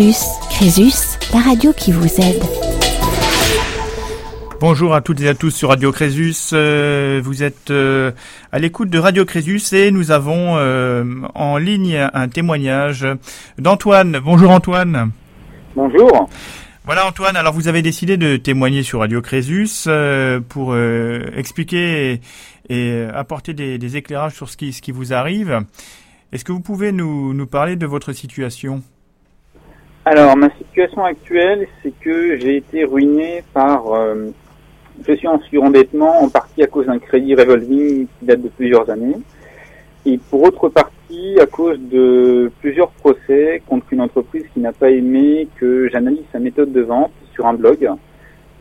Crésus. Crésus, la radio qui vous aide. Bonjour à toutes et à tous sur Radio Crésus. Euh, vous êtes euh, à l'écoute de Radio Crésus et nous avons euh, en ligne un témoignage d'Antoine. Bonjour Antoine. Bonjour. Voilà Antoine, alors vous avez décidé de témoigner sur Radio Crésus pour expliquer et, apporter des, éclairages sur ce qui, ce qui vous arrive. Est-ce que vous pouvez nous, nous parler de votre situation? Alors, ma situation actuelle, c'est que j'ai été ruiné par... Euh, je suis en surendettement en partie à cause d'un crédit revolving qui date de plusieurs années, et pour autre partie à cause de plusieurs procès contre une entreprise qui n'a pas aimé que j'analyse sa méthode de vente sur un blog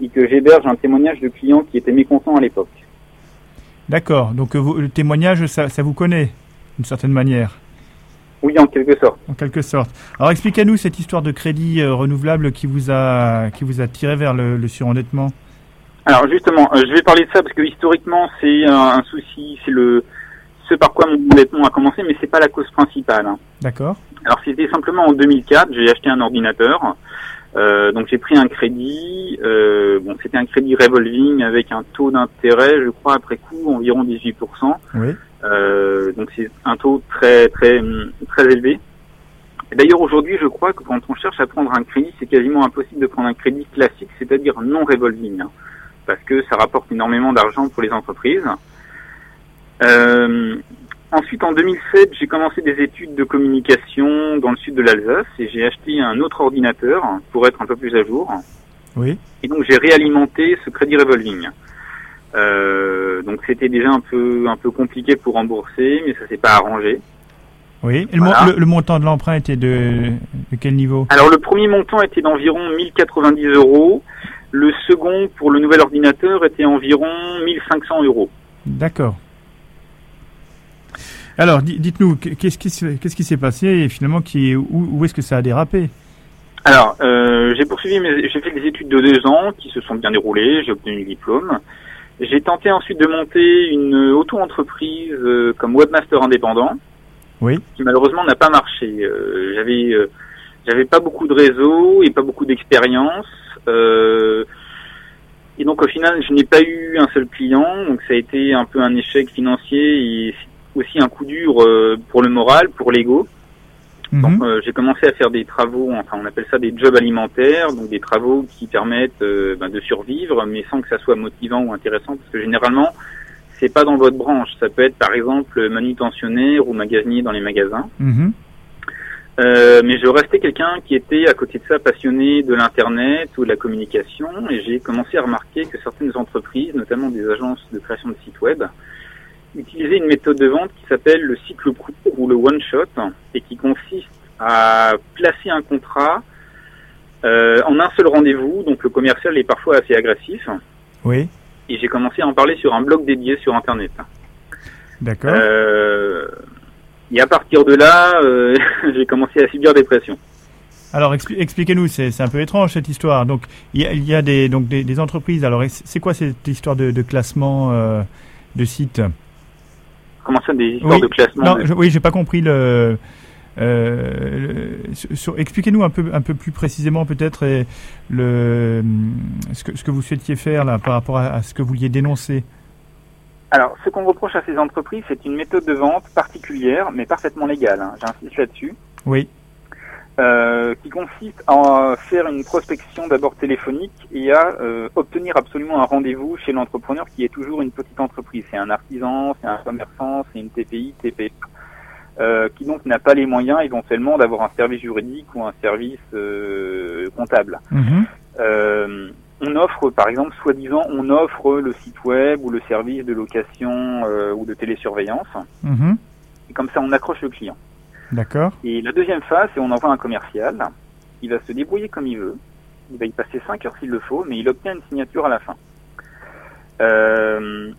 et que j'héberge un témoignage de clients qui étaient mécontents à l'époque. D'accord, donc euh, le témoignage, ça vous connaît, d'une certaine manière oui, en quelque sorte. En quelque sorte. Alors expliquez-nous cette histoire de crédit euh, renouvelable qui vous a qui vous a tiré vers le, surendettement. Alors justement, euh, je vais parler de ça parce que historiquement c'est un, souci, c'est le ce par quoi mon endettement a commencé, mais c'est pas la cause principale. Hein. D'accord. Alors c'était simplement en 2004, j'ai acheté un ordinateur. Euh, donc j'ai pris un crédit, euh, bon c'était un crédit revolving avec un taux d'intérêt, je crois après coup environ 18%. Oui. Euh, donc c'est un taux très très très élevé. D'ailleurs aujourd'hui, je crois que quand on cherche à prendre un crédit, c'est quasiment impossible de prendre un crédit classique, c'est-à-dire non revolving, hein, parce que ça rapporte énormément d'argent pour les entreprises. Euh, ensuite, en 2007, j'ai commencé des études de communication dans le sud de l'Alsace et j'ai acheté un autre ordinateur pour être un peu plus à jour. Oui. Et donc j'ai réalimenté ce crédit revolving. Euh, donc c'était déjà un peu un peu compliqué pour rembourser, mais ça s'est pas arrangé. Oui. Et le, montant de l'emprunt était de, de, quel niveau? Alors le premier montant était d'environ 1090 euros. Le second pour le nouvel ordinateur était environ 1500 euros. D'accord. Alors dites-nous qu'est-ce qui qu'est-ce qui s'est passé et finalement qui où, où est-ce que ça a dérapé? Alors, euh, j'ai poursuivi, j'ai fait des études de deux ans qui se sont bien déroulées, j'ai obtenu le diplôme. J'ai tenté ensuite de monter une auto-entreprise euh, comme webmaster indépendant. Oui. Qui malheureusement n'a pas marché. Euh, j'avais euh, j'avais pas beaucoup de réseau et pas beaucoup d'expérience. et donc au final, je n'ai pas eu un seul client. Donc ça a été un peu un échec financier et aussi un coup dur pour le moral, pour l'ego. Donc mhm. euh, j'ai commencé à faire des travaux, enfin on appelle ça des jobs alimentaires, donc des travaux qui permettent euh, ben, de survivre, mais sans que ça soit motivant ou intéressant, parce que généralement c'est pas dans votre branche. Ça peut être par exemple manutentionnaire ou magasinier dans les magasins. Mhm. Euh, mais je restais quelqu'un qui était à côté de ça passionné de l'internet ou de la communication, et j'ai commencé à remarquer que certaines entreprises, notamment des agences de création de sites web, utiliser une méthode de vente qui s'appelle le cycle court ou le one shot et qui consiste à placer un contrat euh, en un seul rendez-vous. Donc le commercial est parfois assez agressif. Oui. Et j'ai commencé à en parler sur un blog dédié sur Internet. D'accord. Euh, et à partir de là, euh, j'ai commencé à subir des pressions. Alors expliquez-nous, c'est un peu étrange cette histoire. Donc il y a, des, donc des, entreprises. Alors c'est quoi cette histoire de, de classement de sites Des histoires de classement Non, je, oui, j'ai pas compris le. Euh, expliquez-nous un peu, un peu plus précisément peut-être le ce que, ce que vous souhaitiez faire là par rapport à, ce que vous vouliez dénoncer. Alors, ce qu'on reproche à ces entreprises, c'est une méthode de vente particulière, mais parfaitement légale. Hein. J'insiste là-dessus. Oui. Euh, qui consiste à faire une prospection d'abord téléphonique et à euh, obtenir absolument un rendez-vous chez l'entrepreneur qui est toujours une petite entreprise. C'est un artisan, c'est un commerçant, c'est une TPI, TPE, euh, qui donc n'a pas les moyens éventuellement d'avoir un service juridique ou un service comptable. Mhm. on offre, par exemple, soi-disant, on offre le site web ou le service de location ou de télésurveillance. Mhm. Et comme ça, on accroche le client. D'accord. Et la deuxième phase, c'est on envoie un commercial. Il va se débrouiller comme il veut. Il va y passer 5 heures s'il le faut, mais il obtient une signature à la fin. Euh,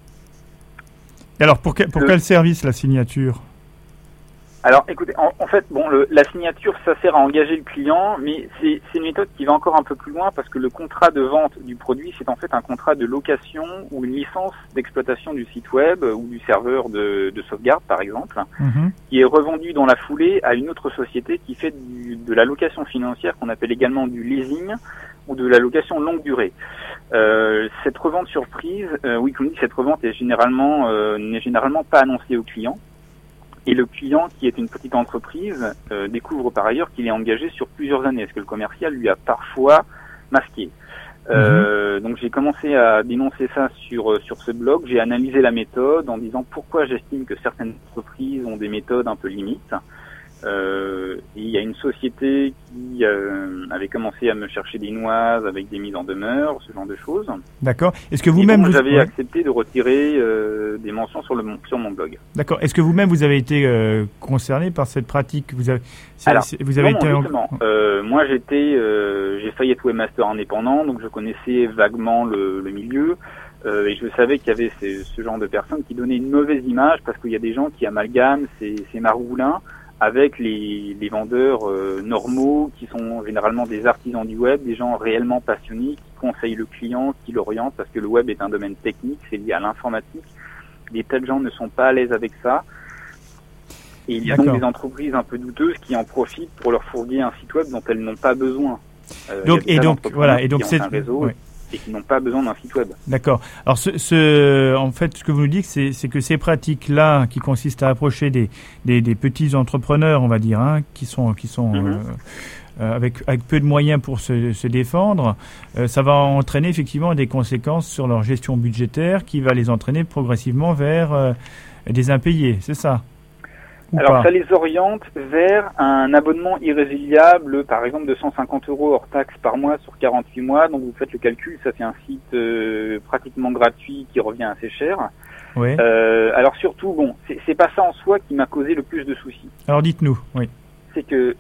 Et alors, pour, pour quel service la signature? Alors, écoutez, en, fait, bon, le, la signature, ça sert à engager le client, mais c'est une méthode qui va encore un peu plus loin parce que le contrat de vente du produit, c'est en fait un contrat de location ou une licence d'exploitation du site web ou du serveur de, de sauvegarde, par exemple, Mhm. qui est revendu dans la foulée à une autre société qui fait du- de la location financière qu'on appelle également du leasing ou de la location longue durée. Euh, cette revente surprise, euh, oui, comme dit, cette revente est généralement euh, n'est généralement pas annoncée au client. Et le client, qui est une petite entreprise, euh, découvre par ailleurs qu'il est engagé sur plusieurs années, ce que le commercial lui a parfois masqué. Euh, Donc j'ai commencé à dénoncer ça sur euh, sur ce blog. J'ai analysé la méthode en disant pourquoi j'estime que certaines entreprises ont des méthodes un peu limites. Euh, il y a une société qui euh, avait commencé à me chercher des noises avec des mises en demeure, ce genre de choses. D'accord. Est-ce que vous-même vous j'avais ouais. accepté de retirer euh, des mentions sur le mon- sur mon blog. D'accord. Est-ce que vous-même vous avez été euh, concerné par cette pratique? Vous avez, Alors, vous avez non, été en- justement. Euh, moi, j'étais, euh, j'ai failli être webmaster indépendant, donc je connaissais vaguement le, le milieu. Euh, et je savais qu'il y avait ces- ce genre de personnes qui donnaient une mauvaise image parce qu'il y a des gens qui amalgament ces, ces maroulins avec les, les vendeurs euh, normaux qui sont généralement des artisans du web, des gens réellement passionnés qui conseillent le client, qui l'orientent parce que le web est un domaine technique, c'est lié à l'informatique. Des tas de gens ne sont pas à l'aise avec ça. Et il y a donc des entreprises un peu douteuses qui en profitent pour leur fourguer un site web dont elles n'ont pas besoin. Euh, Donc et donc voilà et donc c'est un réseau. Et qui n'ont pas besoin d'un site web. D'accord. Alors, ce, ce- en fait, ce que vous nous dites, c'est que ces pratiques-là, qui consistent à approcher des, des, des petits entrepreneurs, on va dire, hein, qui sont, qui sont Mhm. euh, euh, avec, avec peu de moyens pour se, se défendre, euh, ça va entraîner effectivement des conséquences sur leur gestion budgétaire, qui va les entraîner progressivement vers euh, des impayés. C'est ça? Ou Alors pas ça les oriente vers un abonnement irrésiliable, par exemple de 150 euros hors taxe par mois sur 48 mois. Donc vous faites le calcul, ça fait un site euh, pratiquement gratuit qui revient assez cher. Oui. Euh, alors surtout, bon, c'est c'est pas ça en soi qui m'a causé le plus de soucis. Alors, dites-nous. Oui. c'est que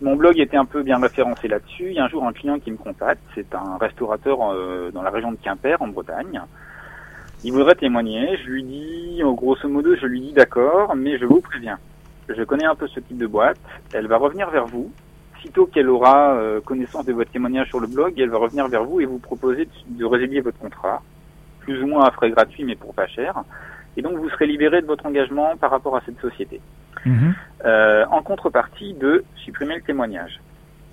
mon blog était un peu bien référencé là-dessus. Il y a un jour un client qui me contacte, c'est un restaurateur euh, dans la région de Quimper, en Bretagne. Il voudrait témoigner. Je lui dis, oh, grosso modo, je lui dis d'accord, mais je vous préviens. Je connais un peu ce type de boîte. Elle va revenir vers vous. Sitôt qu'elle aura euh, connaissance de votre témoignage sur le blog, elle va revenir vers vous et vous proposer de, résilier votre contrat, plus ou moins à frais gratuits, mais pour pas cher. Et donc vous serez libéré de votre engagement par rapport à cette société Mhm. euh, en contrepartie de supprimer le témoignage.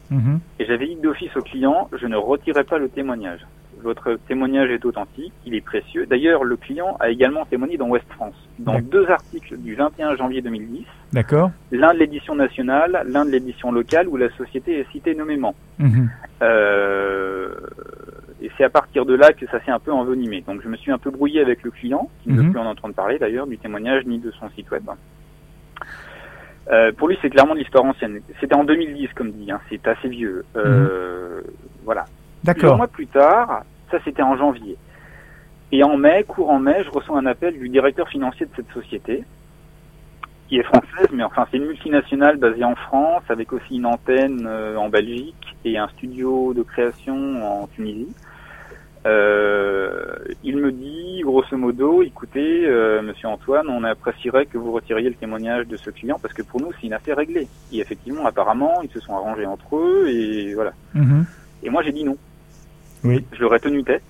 Mhm. Et j'avais dit d'office au client, je ne retirerai pas le témoignage. Votre témoignage est authentique, il est précieux. D'ailleurs, le client a également témoigné dans West France, dans deux articles du 21 janvier 2010, D'accord. l'un de l'édition nationale, l'un de l'édition locale, où la société est citée nommément. Mhm. Euh, et c'est à partir de là que ça s'est un peu envenimé. Donc je me suis un peu brouillé avec le client, qui ne veut Mhm. plus en entendre parler d'ailleurs du témoignage ni de son site web. Euh, pour lui, c'est clairement de l'histoire ancienne. C'était en 2010, comme dit, hein, c'est assez vieux. Euh, Voilà. Plusieurs D'accord. mois plus tard, ça c'était en janvier. Et en mai, courant mai, je reçois un appel du directeur financier de cette société, qui est française, mais enfin c'est une multinationale basée en France, avec aussi une antenne euh, en Belgique et un studio de création en Tunisie. Euh, il me dit, grosso modo, écoutez, euh, Monsieur Antoine, on apprécierait que vous retiriez le témoignage de ce client parce que pour nous c'est une affaire réglée. Et effectivement, apparemment, ils se sont arrangés entre eux et voilà. Mhm. Et moi j'ai dit non. Oui. Je leur ai tenu tête.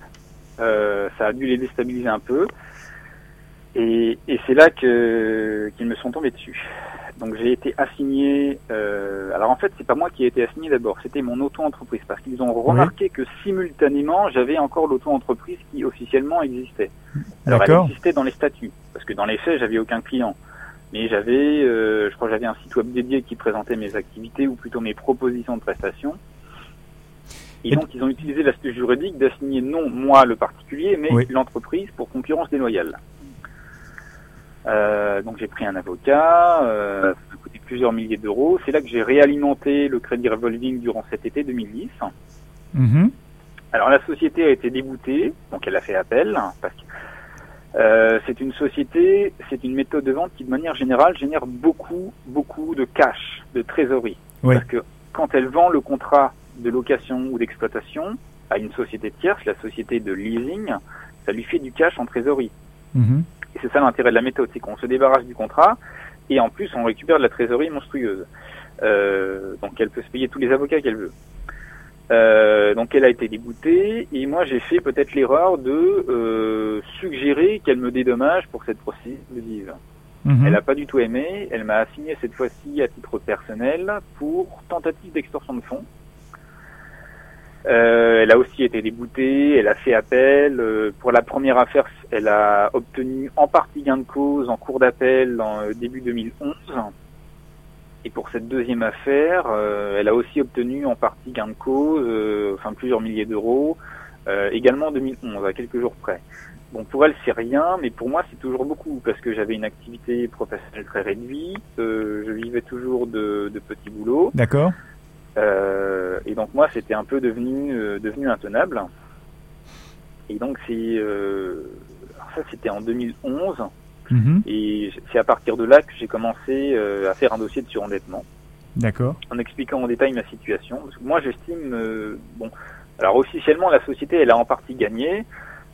Euh, ça a dû les déstabiliser un peu. Et, et c'est là que qu'ils me sont tombés dessus. Donc j'ai été assigné. Euh, alors en fait, c'est pas moi qui ai été assigné d'abord, c'était mon auto-entreprise parce qu'ils ont remarqué que simultanément j'avais encore l'auto-entreprise qui officiellement existait. Alors elle existait dans les statuts parce que dans les faits j'avais aucun client, mais j'avais, euh, je crois, j'avais un site web dédié qui présentait mes activités ou plutôt mes propositions de prestations. Et donc ils ont utilisé l'aspect juridique d'assigner non moi le particulier, mais Oui. l'entreprise pour concurrence déloyale. Euh, donc j'ai pris un avocat, euh, ça coûté plusieurs milliers d'euros. C'est là que j'ai réalimenté le crédit revolving durant cet été 2010. Mhm. Alors la société a été déboutée, donc elle a fait appel parce que euh, c'est une société, c'est une méthode de vente qui de manière générale génère beaucoup, beaucoup de cash, de trésorerie. Oui. Parce que quand elle vend le contrat de location ou d'exploitation à une société tierce, la société de leasing, ça lui fait du cash en trésorerie. Mhm. Et c'est ça l'intérêt de la méthode, c'est qu'on se débarrasse du contrat et en plus on récupère de la trésorerie monstrueuse. Euh, donc elle peut se payer tous les avocats qu'elle veut. Euh, donc elle a été dégoûtée et moi j'ai fait peut-être l'erreur de euh, suggérer qu'elle me dédommage pour cette procédure Mhm. Elle n'a pas du tout aimé. Elle m'a assigné cette fois-ci à titre personnel pour tentative d'extorsion de fonds. Euh, elle a aussi été déboutée, elle a fait appel. Euh, pour la première affaire, elle a obtenu en partie gain de cause en cours d'appel en euh, début 2011. Et pour cette deuxième affaire, euh, elle a aussi obtenu en partie gain de cause, enfin plusieurs milliers d'euros, également en 2011, à quelques jours près. Bon, pour elle, c'est rien, mais pour moi, c'est toujours beaucoup parce que j'avais une activité professionnelle très réduite, euh, je vivais toujours de, de petits boulots. D'accord. Euh, et donc moi, c'était un peu devenu euh, devenu intenable. Et donc c'est euh, ça, c'était en 2011. Mhm. Et c'est à partir de là que j'ai commencé euh, à faire un dossier de surendettement. D'accord. En expliquant en détail ma situation. moi, j'estime, bon, alors officiellement, la société, elle a en partie gagné.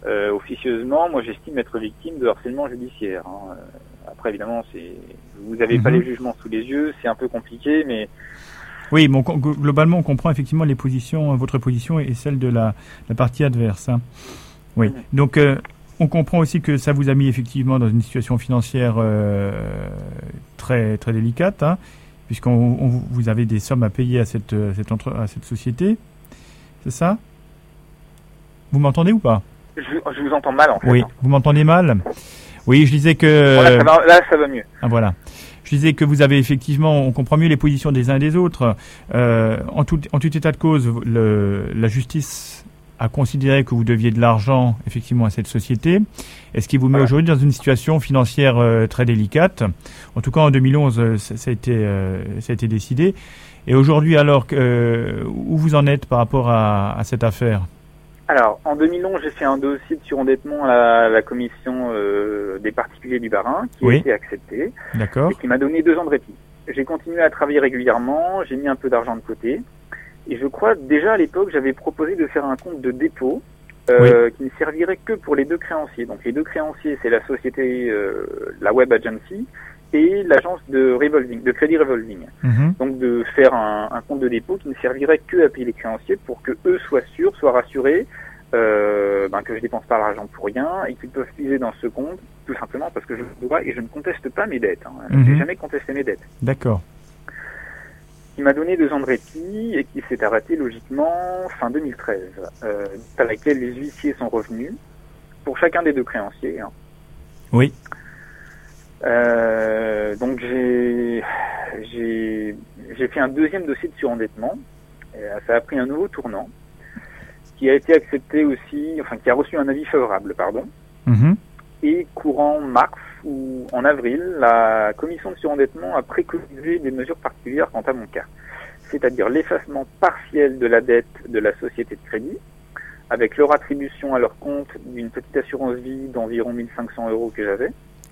Euh, officieusement, moi j'estime être victime de harcèlement judiciaire. Hein. Euh, après évidemment, c'est vous n'avez pas mhm. les jugements sous les yeux, c'est un peu compliqué, mais oui, bon, globalement, on comprend effectivement les positions, votre position et celle de la, la partie adverse. Hein. Oui. Donc, euh, on comprend aussi que ça vous a mis effectivement dans une situation financière très très délicate, hein, puisqu'on vous avez des sommes à payer à cette cette, entre, à cette société. C'est ça? Vous m'entendez ou pas? Je, vous entends mal en fait. Oui, vous m'entendez mal? Oui, je disais que... là, ça va, mieux. Ah, voilà. Je disais que vous avez effectivement, on comprend mieux les positions des uns et des autres. Euh, en, tout, en tout état de cause, le, la justice a considéré que vous deviez de l'argent effectivement à cette société, est ce qui vous met aujourd'hui dans une situation financière euh, très délicate? En tout cas, en 2011, euh, ça, ça, a été ça a été décidé. Et aujourd'hui, alors, où vous en êtes par rapport à, à cette affaire? Alors, en 2011, j'ai fait un dossier de surendettement à la, commission euh, des particuliers du Barin, qui a été accepté, et qui m'a donné deux ans de répit. J'ai continué à travailler régulièrement, j'ai mis un peu d'argent de côté, et je crois déjà à l'époque, j'avais proposé de faire un compte de dépôt euh, qui ne servirait que pour les deux créanciers. Donc les deux créanciers, c'est la société, euh, la Web Agency, et l'agence de revolving, de crédit revolving. Mhm. Donc de faire un, un, compte de dépôt qui ne servirait que à payer les créanciers pour que eux soient sûrs, soient rassurés euh, ben, que je dépense pas l'argent pour rien et qu'ils peuvent puiser dans ce compte tout simplement parce que je dois et je ne conteste pas mes dettes. Hein. Mhm. J'ai jamais contesté mes dettes. D'accord. Il m'a donné deux ans de répit et qui s'est arrêté logiquement fin 2013, euh, à laquelle les huissiers sont revenus pour chacun des deux créanciers. Hein. Oui. Euh, donc j'ai j'ai fait un deuxième dossier de surendettement. Et ça a pris un nouveau tournant, qui a été accepté aussi, enfin qui a reçu un avis favorable, pardon. Mhm. Et courant mars ou en avril, la commission de surendettement a préconisé des mesures particulières quant à mon cas, c'est-à-dire l'effacement partiel de la dette de la société de crédit, avec leur attribution à leur compte d'une petite assurance vie d'environ 1500 euros que j'avais,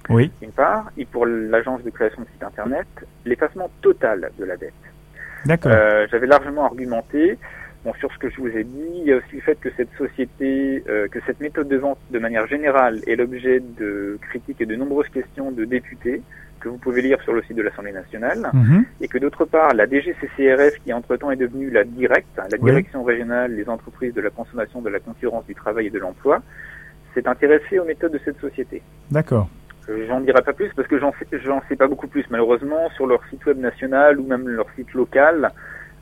oui. d'une part, et pour l'agence de création de site internet, l'effacement total de la dette. D'accord. Euh, J'avais largement argumenté. Bon, sur ce que je vous ai dit, il y a aussi le fait que cette société, euh, que cette méthode de vente, de manière générale, est l'objet de critiques et de nombreuses questions de députés que vous pouvez lire sur le site de l'Assemblée nationale, mhm. et que d'autre part, la DGCCRF, qui entre-temps est devenue la DIRECT, la Direction régionale des entreprises de la consommation, de la concurrence, du travail et de l'emploi, s'est intéressée aux méthodes de cette société. D'accord. J'en dirai pas plus parce que j'en sais, j'en sais pas beaucoup plus malheureusement sur leur site web national ou même leur site local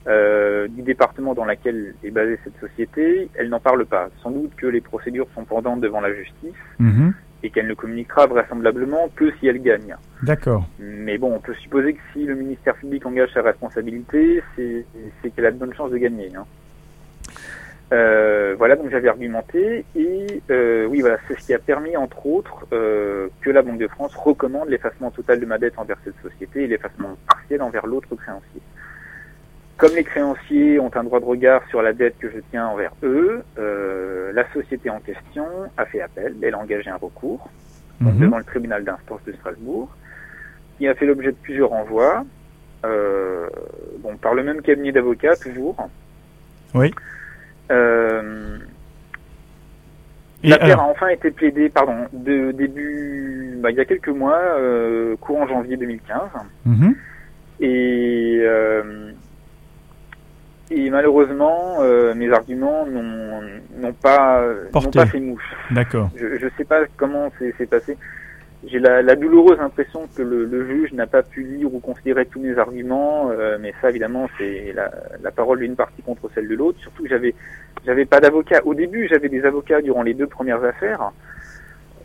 euh, du département dans lequel est basée cette société, elle n'en parle pas. Sans doute que les procédures sont pendantes devant la justice mhm. et qu'elle ne communiquera vraisemblablement que si elle gagne. D'accord. Mais bon, on peut supposer que si le ministère public engage sa responsabilité, c'est, c'est qu'elle a de bonnes chances de gagner. Hein. Euh, voilà, donc j'avais argumenté et euh, oui, voilà, c'est ce qui a permis entre autres euh, que la Banque de France recommande l'effacement total de ma dette envers cette société et l'effacement partiel envers l'autre créancier. Comme les créanciers ont un droit de regard sur la dette que je tiens envers eux, euh, la société en question a fait appel, elle a engagé un recours mhm. devant le tribunal d'instance de Strasbourg, qui a fait l'objet de plusieurs renvois, euh, bon, par le même cabinet d'avocats toujours. Oui. Euh, L'affaire a enfin été plaidée, pardon, de début, bah, il y a quelques mois, euh, courant janvier 2015. Mhm. Et, euh, et malheureusement, euh, mes arguments n'ont pas, pas fait mouche. D'accord. Je ne sais pas comment c'est passé j'ai la, la, douloureuse impression que le, le juge n'a pas pu lire ou considérer tous mes arguments, euh, mais ça évidemment c'est la, la, parole d'une partie contre celle de l'autre. Surtout que j'avais j'avais pas d'avocat. Au début j'avais des avocats durant les deux premières affaires,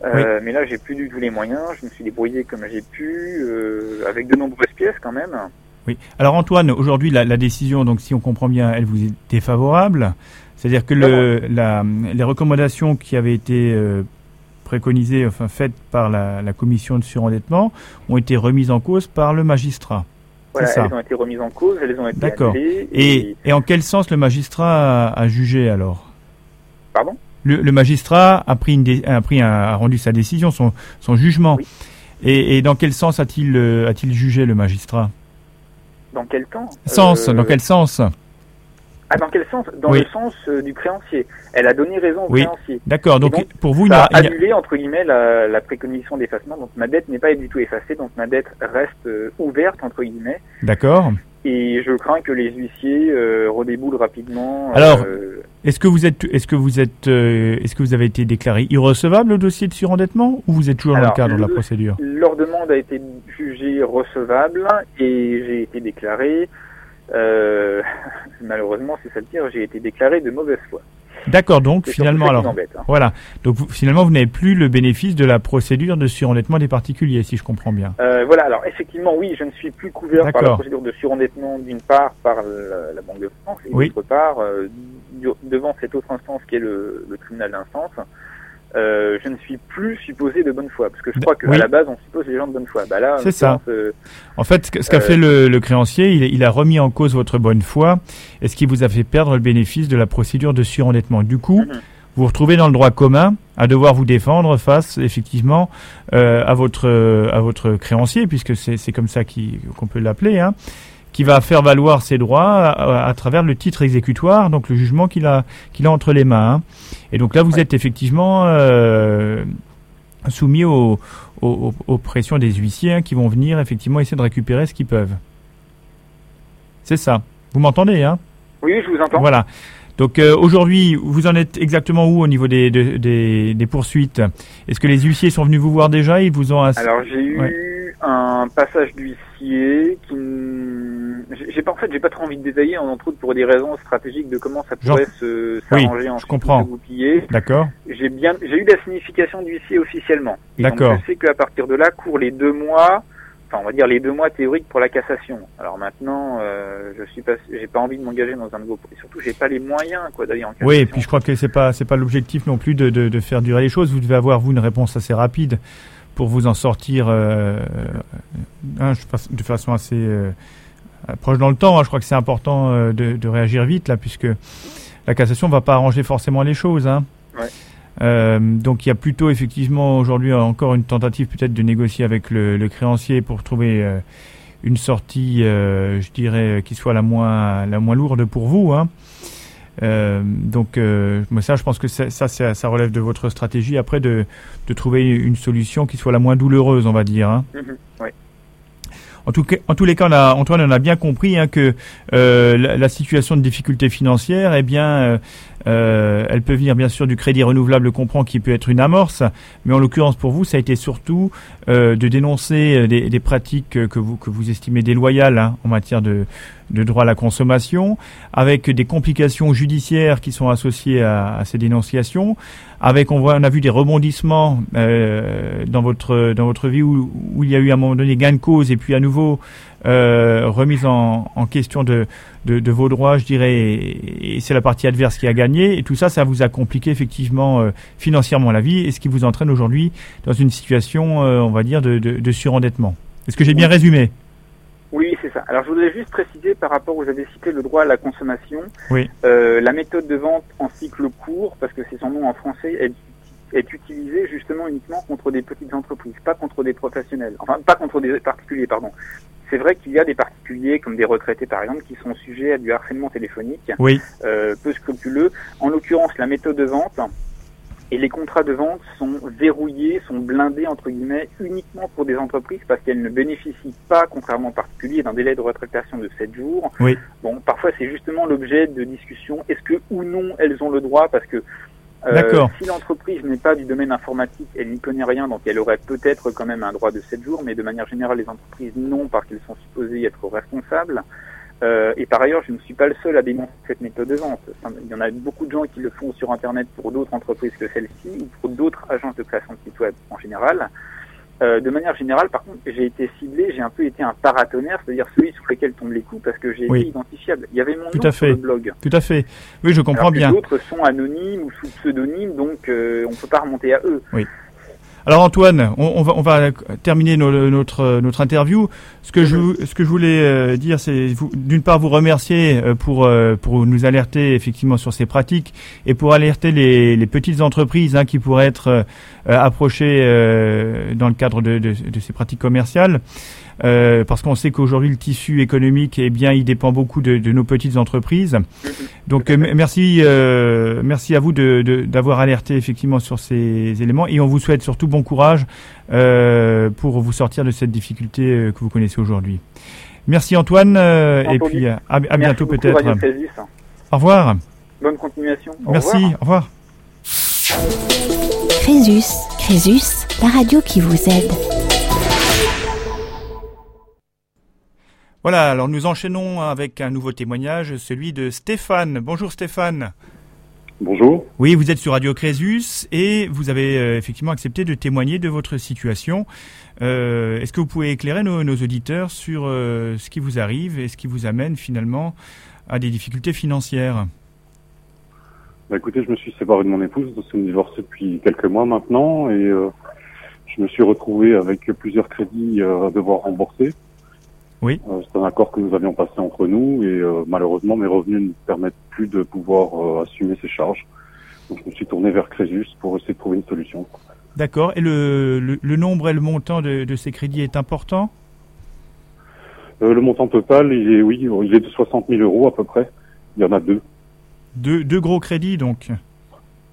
euh, mais là j'ai plus du tout les moyens. Je me suis débrouillé comme j'ai pu, euh, avec de nombreuses pièces quand même. Oui. Alors Antoine, aujourd'hui la, la, décision, donc si on comprend bien, elle vous est défavorable. C'est-à-dire que le, la, les recommandations qui avaient été préconisées, enfin faites par la, la, commission de surendettement, ont été remises en cause par le magistrat. Voilà, ça. elles ont été remises en cause, elles ont été D'accord. Et, et, en quel sens le magistrat a, a jugé alors? Pardon? Le, le, magistrat a pris, une a, pris un, a rendu sa décision, son, son jugement. Oui. Et, et, dans quel sens a-t-il euh, a-t-il jugé le magistrat? Dans quel temps? Sens, euh... dans quel sens? Ah, dans quel sens? Dans oui. le sens euh, du créancier. Elle a donné raison au oui. créancier. D'accord. Donc, donc, pour vous, il a, annulé entre guillemets la, la préconisation d'effacement. Donc ma dette n'est pas du tout effacée. Donc ma dette reste euh, ouverte entre guillemets. D'accord. Et je crains que les huissiers euh, redéboulent rapidement. Alors, euh, est-ce que vous êtes, est-ce que vous êtes, euh, est-ce que vous avez été déclaré irrecevable au dossier de surendettement ou vous êtes toujours Alors, dans le cadre le, de la procédure? Leur demande a été jugée recevable et j'ai été déclaré. Euh, malheureusement, c'est ça le pire, j'ai été déclaré de mauvaise foi. D'accord, donc finalement, alors, embête, hein. voilà, donc vous, finalement, vous n'avez plus le bénéfice de la procédure de surendettement des particuliers, si je comprends bien. Euh, voilà, alors effectivement, oui, je ne suis plus couvert par la procédure de surendettement d'une part par la, la, Banque de France et oui. d'autre part euh, devant cette autre instance qui est le, le tribunal d'instance. Euh, je ne suis plus supposé de bonne foi, parce que je crois qu'à oui. la base on suppose les gens de bonne foi. Bah là, c'est ça. Euh, en fait, ce qu'a euh, fait le, le créancier, il, il, a remis en cause votre bonne foi, et ce qui vous a fait perdre le bénéfice de la procédure de surendettement. Du coup, mm -hmm. vous vous retrouvez dans le droit commun à devoir vous défendre face, effectivement, euh, à votre à votre créancier, puisque c'est comme ça qu'on qu peut l'appeler. Hein qui va faire valoir ses droits à, à, travers le titre exécutoire, donc le jugement qu'il a, qu'il a entre les mains. Hein. Et donc là, vous ouais. êtes effectivement euh, soumis aux, aux, aux, pressions des huissiers hein, qui vont venir effectivement essayer de récupérer ce qu'ils peuvent. C'est ça. Vous m'entendez hein? Oui, je vous entends. Voilà. Donc euh, aujourd'hui, vous en êtes exactement où au niveau des, des, des, des poursuites? Est-ce que les huissiers sont venus vous voir déjà? Ils vous ont Alors j'ai eu ouais. un passage d'huissier qui j'ai pas en fait j'ai pas trop envie de détailler entre autres pour des raisons stratégiques de comment ça pourrait Genre... se s'arranger oui, en je comprends. d'accord. J'ai bien j'ai eu la signification d'huissier officiellement. D'accord. je sais qu'à partir de là court les deux mois enfin on va dire les deux mois théoriques pour la cassation. Alors maintenant euh, je suis pas j'ai pas envie de m'engager dans un nouveau et surtout j'ai pas les moyens quoi d'aller en cassation oui et puis je crois que c'est pas c'est pas l'objectif non plus de, de, de faire durer les choses. Vous devez avoir vous une réponse assez rapide pour vous en sortir euh, hein, de façon assez euh, proche dans le temps. Hein. Je crois que c'est important euh, de, de, réagir vite là, puisque la cassation va pas arranger forcément les choses. Hein. Ouais. Euh, donc il y a plutôt effectivement aujourd'hui encore une tentative peut-être de négocier avec le, le créancier pour trouver euh, une sortie, euh, je dirais, qui soit la moins la moins lourde pour vous. Hein. Donc ça, je pense que ça, ça, ça, relève de votre stratégie après de, de trouver une solution qui soit la moins douloureuse, on va dire. Hein. Mmh, ouais. En, tout cas, en tous les cas, on a, Antoine, on a bien compris hein, que euh, la, la, situation de difficulté financière, eh bien, euh, euh, elle peut venir bien sûr du crédit renouvelable, comprend qui peut être une amorce, mais en l'occurrence pour vous, ça a été surtout euh, de dénoncer des, des, pratiques que vous que vous estimez déloyales hein, en matière de, de droit à la consommation, avec des complications judiciaires qui sont associées à, à ces dénonciations, avec on voit on a vu des rebondissements euh, dans votre dans votre vie où, où, il y a eu à un moment donné gain de cause et puis à nouveau euh, remise en, en question de, de, de, vos droits, je dirais, et, et c'est la partie adverse qui a gagné. Et tout ça, ça vous a compliqué effectivement euh, financièrement la vie, et ce qui vous entraîne aujourd'hui dans une situation, euh, on va dire, de, de, de surendettement. Est-ce que j'ai bien résumé? Oui, c'est ça. Alors, je voudrais juste préciser par rapport, vous avez cité le droit à la consommation. Oui. La méthode de vente en cycle court, parce que c'est son nom en français, est, est utilisée justement uniquement contre des petites entreprises, pas contre des professionnels. Enfin, pas contre des particuliers, pardon. C'est vrai qu'il y a des particuliers, comme des retraités par exemple, qui sont sujets à du harcèlement téléphonique, oui. euh, peu scrupuleux. En l'occurrence, la méthode de vente Et les contrats de vente sont verrouillés, sont blindés entre guillemets uniquement pour des entreprises parce qu'elles ne bénéficient pas, contrairement aux particuliers, d'un délai de rétractation de 7 jours. Oui. Bon, parfois c'est justement l'objet de discussions. Est-ce que ou non elles ont le droit Parce que euh, si l'entreprise n'est pas du domaine informatique, elle n'y connaît rien, donc elle aurait peut-être quand même un droit de 7 jours, mais de manière générale, les entreprises non, parce qu'elles sont supposées être responsables. Euh, et par ailleurs, je ne suis pas le seul à dénoncer cette méthode de vente. Il y en a beaucoup de gens qui le font sur Internet pour d'autres entreprises que celle-ci, ou pour d'autres agences de création de sites web en général. Euh, de manière générale, par contre, j'ai été ciblé, j'ai un peu été un paratonnerre, c'est-à-dire celui sur lequel tombent les coups, parce que j'ai été identifiable. Il y avait mon Tout nom à sur fait. le blog. Tout à fait. Oui, je comprends Alors bien. D'autres sont anonymes ou sous pseudonyme, donc euh, on peut pas remonter à eux. Alors Antoine, on, va, on va terminer no- notre interview. Ce que je voulais euh, dire, c'est d'une part vous remercier euh, pour euh, pour nous alerter effectivement sur ces pratiques et pour alerter les, petites entreprises hein, qui pourraient être approchées dans le cadre de ces pratiques commerciales. Euh, parce qu'on sait qu'aujourd'hui le tissu économique, eh bien, il dépend beaucoup de, de nos petites entreprises. Donc euh, merci, euh, merci à vous de- de- d'avoir alerté effectivement sur ces éléments et on vous souhaite surtout bon courage euh, pour vous sortir de cette difficulté que vous connaissez aujourd'hui. Merci Antoine euh, et puis à, bientôt peut-être. Au revoir. Bonne continuation. Au Merci. revoir. Au revoir. Crésus, Crésus, la radio qui vous aide. Voilà. Alors nous enchaînons avec un nouveau témoignage, celui de Stéphane. Bonjour Stéphane. Bonjour. Oui, vous êtes sur Radio Crésus et vous avez euh, effectivement accepté de témoigner de votre situation. Euh, Est-ce que vous pouvez éclairer nos, nos auditeurs sur euh, ce qui vous arrive et ce qui vous amène finalement à des difficultés financières? Bah, écoutez, je me suis séparé de mon épouse, nous sommes divorcés depuis quelques mois maintenant et euh, je me suis retrouvé avec plusieurs crédits à devoir rembourser. Oui. Euh, C'est un accord que nous avions passé entre nous et euh, malheureusement mes revenus ne me permettent plus de pouvoir euh, assumer ces charges. Donc je me suis tourné vers Crésus pour essayer de trouver une solution. D'accord. Et le, le, le nombre et le montant de, de ces crédits est important? Euh, le montant total, il est oui, il est de 60 000 euros à peu près. Il y en a deux. deux, deux gros crédits donc?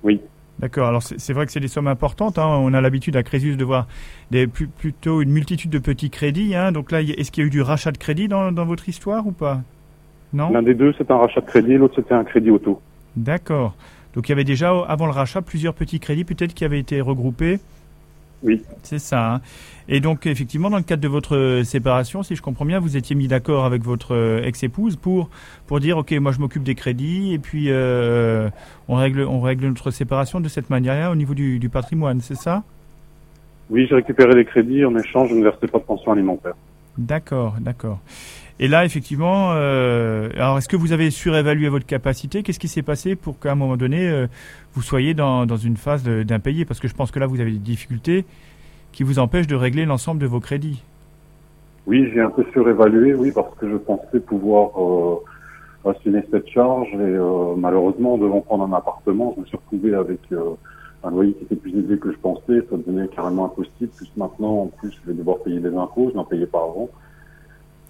Oui. D'accord. Alors c'est vrai que c'est des sommes importantes. Hein. On a l'habitude à Crésus de voir des, plus, plutôt une multitude de petits crédits. Hein. Donc là, est-ce qu'il y a eu du rachat de crédit dans, dans votre histoire ou pas? Non? L'un des deux, c'est un rachat de crédit, l'autre c'était un crédit auto. D'accord. Donc il y avait déjà, avant le rachat, plusieurs petits crédits peut-être qui avaient été regroupés. Oui. C'est ça. hein. Et donc effectivement, dans le cadre de votre euh, séparation, si je comprends bien, vous étiez mis d'accord avec votre euh, ex-épouse pour pour dire, ok, moi je m'occupe des crédits et puis euh, on règle on règle notre séparation de cette manière-là au niveau du, du patrimoine, c'est ça? Oui, j'ai récupéré les crédits, en échange je ne versais pas de pension alimentaire. D'accord, d'accord. Et là, effectivement, euh, alors est-ce que vous avez surévalué votre capacité? Qu'est-ce qui s'est passé pour qu'à un moment donné, euh, vous soyez dans, dans une phase d'impayé Parce que je pense que là, vous avez des difficultés qui vous empêchent de régler l'ensemble de vos crédits. Oui, j'ai un peu surévalué, oui, parce que je pensais pouvoir euh, assumer cette charge et euh, malheureusement, en devant prendre un appartement, je me suis retrouvé avec euh, un loyer qui était plus élevé que je pensais, ça devenait carrément impossible, plus maintenant, en plus, je vais devoir payer des impôts, je n'en payais pas avant.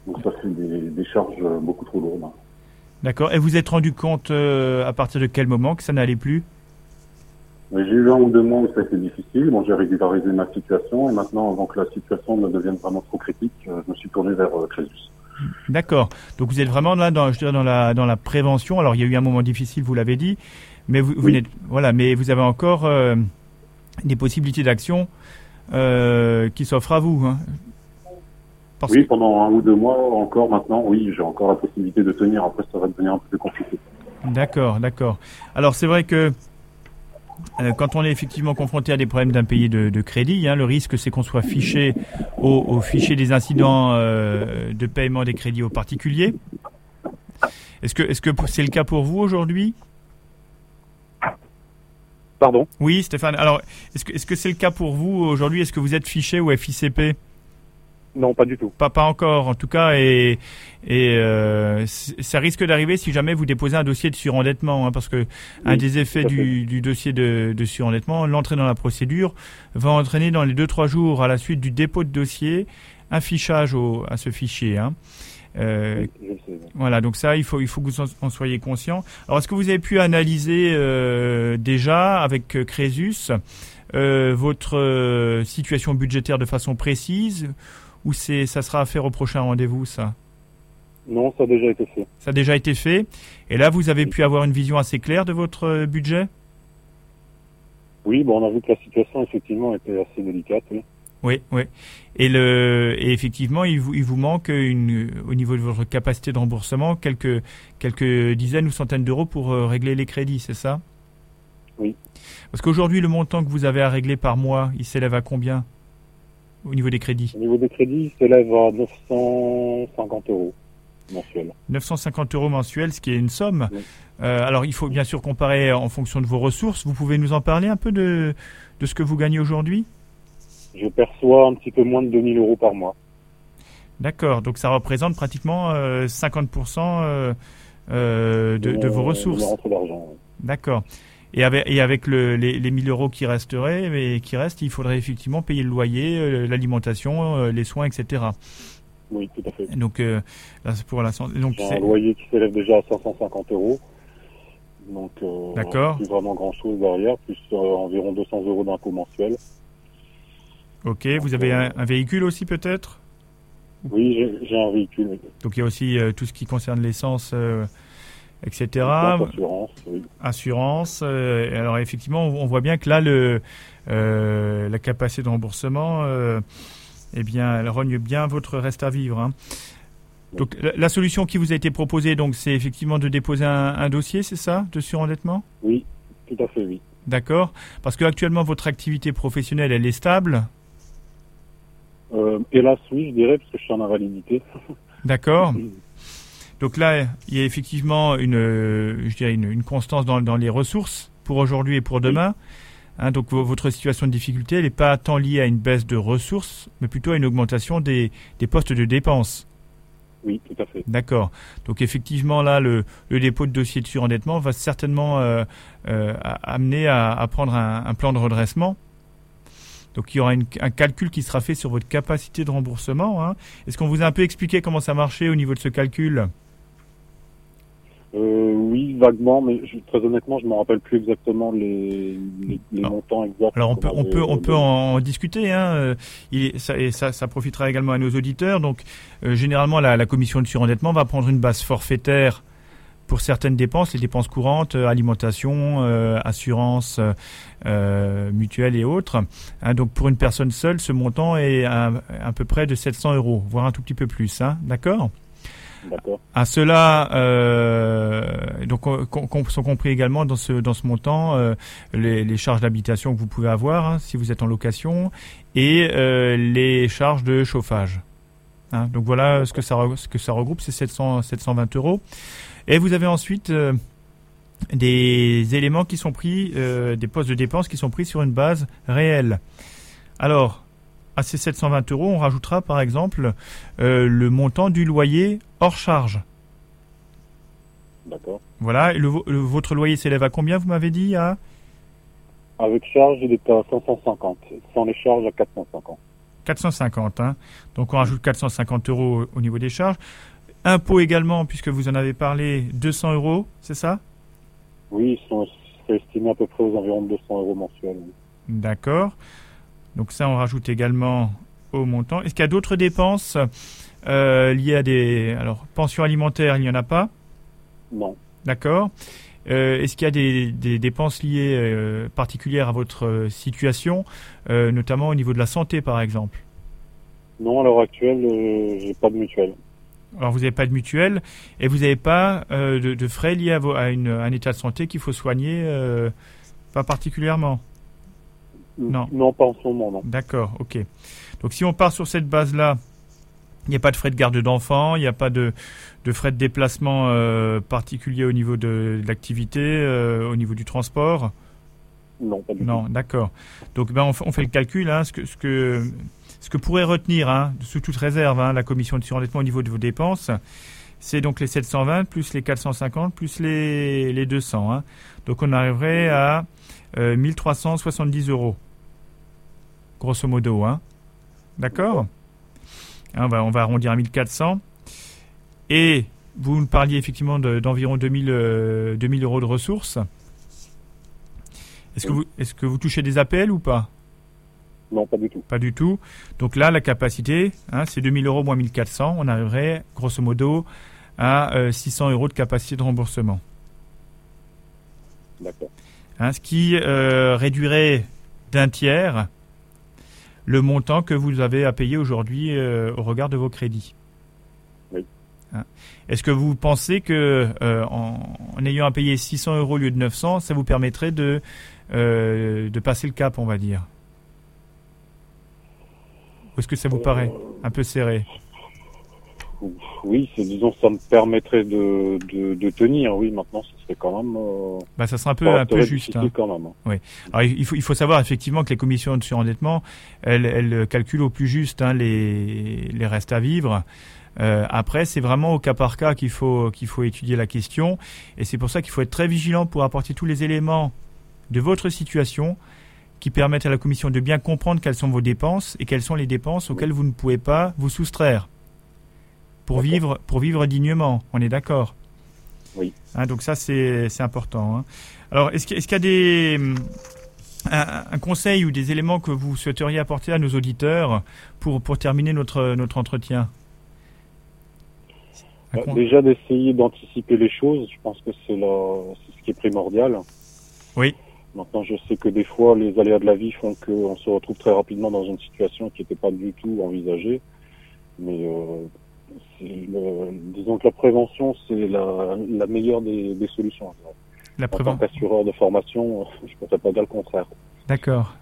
Donc ça fait des, des charges beaucoup trop lourdes. D'accord. Et vous êtes rendu compte euh, à partir de quel moment que ça n'allait plus? J'ai eu un ou deux mois où ça a été difficile, bon, j'ai régularisé ma situation et maintenant, avant que la situation ne devienne vraiment trop critique, euh, je me suis tourné vers euh, Crésus. D'accord. Donc vous êtes vraiment là dans, je dirais, dans la dans la prévention. Alors il y a eu un moment difficile, vous l'avez dit, mais vous, vous Oui. n'êtes voilà, mais vous avez encore euh, des possibilités d'action euh, qui s'offrent à vous. Hein. Parce Oui, que- pendant un ou deux mois encore maintenant, oui, j'ai encore la possibilité de tenir. Après, ça va devenir un peu plus compliqué. D'accord, d'accord. Alors c'est vrai que euh, quand on est effectivement confronté à des problèmes d'impayés de, de crédit, hein, le risque c'est qu'on soit fiché au, au fichier des incidents euh, de paiement des crédits aux particuliers. Est-ce que est-ce que c'est le cas pour vous aujourd'hui? Pardon? Oui, Stéphane. Alors est-ce que est-ce que c'est le cas pour vous aujourd'hui? Est-ce que vous êtes fiché au FICP Non, pas du tout. pas, pas encore, en tout cas, et, et euh, ça risque d'arriver si jamais vous déposez un dossier de surendettement, hein, parce que un des effets du, du dossier de, de surendettement, l'entrée dans la procédure, va entraîner dans les deux trois jours à la suite du dépôt de dossier un fichage au, à ce fichier. Hein. Euh, voilà, donc ça, il faut, il faut que vous en, soyez conscient. Alors, est-ce que vous avez pu analyser euh, déjà avec euh, Crésus votre situation budgétaire de façon précise ou c'est, ça sera à faire au prochain rendez-vous, ça? Non, ça a déjà été fait. Ça a déjà été fait. Et là, vous avez pu avoir une vision assez claire de votre budget? Oui, bon, on a vu que la situation, effectivement, était assez délicate, oui. Oui, oui. Et, le, et effectivement, il vous, il vous manque une, au niveau de votre capacité de remboursement quelques, quelques dizaines ou centaines d'euros pour euh, régler les crédits, c'est ça? Oui. Parce qu'aujourd'hui, le montant que vous avez à régler par mois, il s'élève à combien? Au niveau des crédits Au niveau des crédits, il s'élève à 950 euros mensuels. 950 euros mensuels, ce qui est une somme. Euh, alors, il faut bien sûr comparer en fonction de vos ressources. Vous pouvez nous en parler un peu de, de ce que vous gagnez aujourd'hui? Je perçois un petit peu moins de 2000 euros par mois. D'accord, donc ça représente pratiquement 50% euh, euh, de, vos ressources. D'accord. Et avec, et avec les, les 1000 euros qui resteraient, mais qui restent, il faudrait effectivement payer le loyer, euh, l'alimentation, les soins, etc. Oui, tout à fait. Donc, là, c'est pour la Donc, c'est un loyer qui s'élève déjà à 550 euros. Donc, D'accord. plus vraiment grand chose derrière, plus environ 200 euros d'impôt mensuel. Ok, vous avez un, véhicule aussi peut-être? Oui, j'ai un véhicule. Donc il y a aussi euh, tout ce qui concerne l'essence, euh, etc. Assurance, oui. Assurance. Euh, alors effectivement, on voit bien que là, le, la capacité de remboursement, eh bien, elle rogne bien votre reste à vivre. Hein. Donc la, solution qui vous a été proposée, donc, c'est effectivement de déposer un, un dossier, c'est ça, de surendettement? Oui, tout à fait, oui. D'accord. Parce que actuellement votre activité professionnelle, elle est stable? Euh, hélas, oui, je dirais, parce que je suis en invalidité. D'accord. Donc là, il y a effectivement une, je dirais une, constance dans, dans, les ressources pour aujourd'hui et pour demain. Hein, donc votre situation de difficulté, elle n'est pas tant liée à une baisse de ressources, mais plutôt à une augmentation des, des postes de dépenses. Oui, tout à fait. D'accord. Donc effectivement, là, le, le, dépôt de dossier de surendettement va certainement euh, euh, amener à, à prendre un, un, plan de redressement donc il y aura un calcul qui sera fait sur votre capacité de remboursement. Hein. Est-ce qu'on vous a un peu expliqué comment ça marchait au niveau de ce calcul? Euh, oui, vaguement, mais très honnêtement, je ne me rappelle plus exactement les, montants exacts. Alors on peut, on peut, on peut en discuter. Hein. Il, ça, et ça, ça, profitera également à nos auditeurs. Donc, euh, généralement, la, la, commission de surendettement va prendre une base forfaitaire pour certaines dépenses, les dépenses courantes, euh, alimentation, euh, assurance, euh, mutuelle et autres. Hein, donc pour une personne seule, ce montant est à, à, peu près de 700 euros, voire un tout petit peu plus. Hein, D'accord? À cela, euh, donc sont compris également dans ce dans ce montant euh, les, charges d'habitation que vous pouvez avoir hein, si vous êtes en location et euh, les charges de chauffage. Hein, donc voilà ce que ça ce que ça regroupe, c'est 700 720 euros. Et vous avez ensuite euh, des éléments qui sont pris, euh, des postes de dépenses qui sont pris sur une base réelle. Alors, à ces 720 euros, on rajoutera par exemple euh, le montant du loyer hors charge. D'accord. Voilà, le, votre loyer s'élève à combien, vous m'avez dit à? Avec charge, il est à 550. Sans les charges, à 450. 450, hein. Donc on rajoute 450 euros au niveau des charges. Impôts également, puisque vous en avez parlé, 200 euros, c'est ça? Oui, ils sont estimés à peu près aux environs de 200 euros mensuels. D'accord. Donc ça, on rajoute également au montant. Est-ce qu'il y a d'autres dépenses euh, liées à des... Alors, pension alimentaire, il n'y en a pas? Non. D'accord. Euh, est-ce qu'il y a des, dépenses liées euh, particulières à votre situation, notamment au niveau de la santé, par exemple? Non, à l'heure actuelle, j'ai pas de mutuelle. Alors vous n'avez pas de mutuelle et vous n'avez pas euh, de, frais liés à, un état de santé qu'il faut soigner, euh, pas particulièrement? Non. Non, pas en ce moment, non. D'accord, ok. Donc si on part sur cette base-là, il n'y a pas de frais de garde d'enfants, il n'y a pas de, frais de déplacement euh, particuliers au niveau de, l'activité, au niveau du transport? Non, pas du non, d'accord. Donc ben, on, fait le calcul. Hein, ce que, ce que ce que pourrait retenir, hein, sous toute réserve, hein, la commission de surendettement au niveau de vos dépenses, c'est donc les 720 plus les 450 plus les, les 200. Hein. Donc on arriverait à 1370 euh, euros, grosso modo. Hein. D'accord? On va, on va arrondir à 1400. et vous nous parliez effectivement d'environ 2000, 2000 euros de ressources. Est-ce que, vous, est que vous touchez des appels ou pas? Non, pas du tout. Pas du tout. Donc là, la capacité, hein, c'est 2000 euros moins 1400. On arriverait, grosso modo, à 600 euros de capacité de remboursement. D'accord. Hein, ce qui euh, réduirait d'un tiers le montant que vous avez à payer aujourd'hui euh, au regard de vos crédits. Oui. Hein. Est-ce que vous pensez que euh, en, ayant à payer 600 euros au lieu de 900, ça vous permettrait de, de passer le cap, on va dire? Ou est-ce que ça vous paraît un peu serré? Oui, disons ça me permettrait de, de, tenir. Oui, maintenant ce serait quand même. Euh, bah, ça sera un peu un peu juste. Hein. Quand même. Hein. Oui. Alors il faut il faut savoir effectivement que les commissions de surendettement, elles, elles calculent au plus juste hein, les les restes à vivre. Euh, après, c'est vraiment au cas par cas qu'il faut qu'il faut étudier la question, et c'est pour ça qu'il faut être très vigilant pour apporter tous les éléments de votre situation qui permettent à la commission de bien comprendre quelles sont vos dépenses et quelles sont les dépenses auxquelles vous ne pouvez pas vous soustraire pour vivre, pour vivre dignement. On est d'accord? Oui. Hein, donc ça, c'est important. Hein. Alors, est-ce qu'il y a des... Un, conseil ou des éléments que vous souhaiteriez apporter à nos auditeurs pour, pour terminer notre, notre entretien? Bah, Déjà d'essayer d'anticiper les choses, je pense que c'est ce qui est primordial. Oui. Maintenant, je sais que des fois, les aléas de la vie font qu'on se retrouve très rapidement dans une situation qui n'était pas du tout envisagée. Mais euh, disons que la prévention, c'est la, meilleure des, solutions. La prévention. En tant qu'assureur de formation, je ne pourrais pas dire le contraire. D'accord.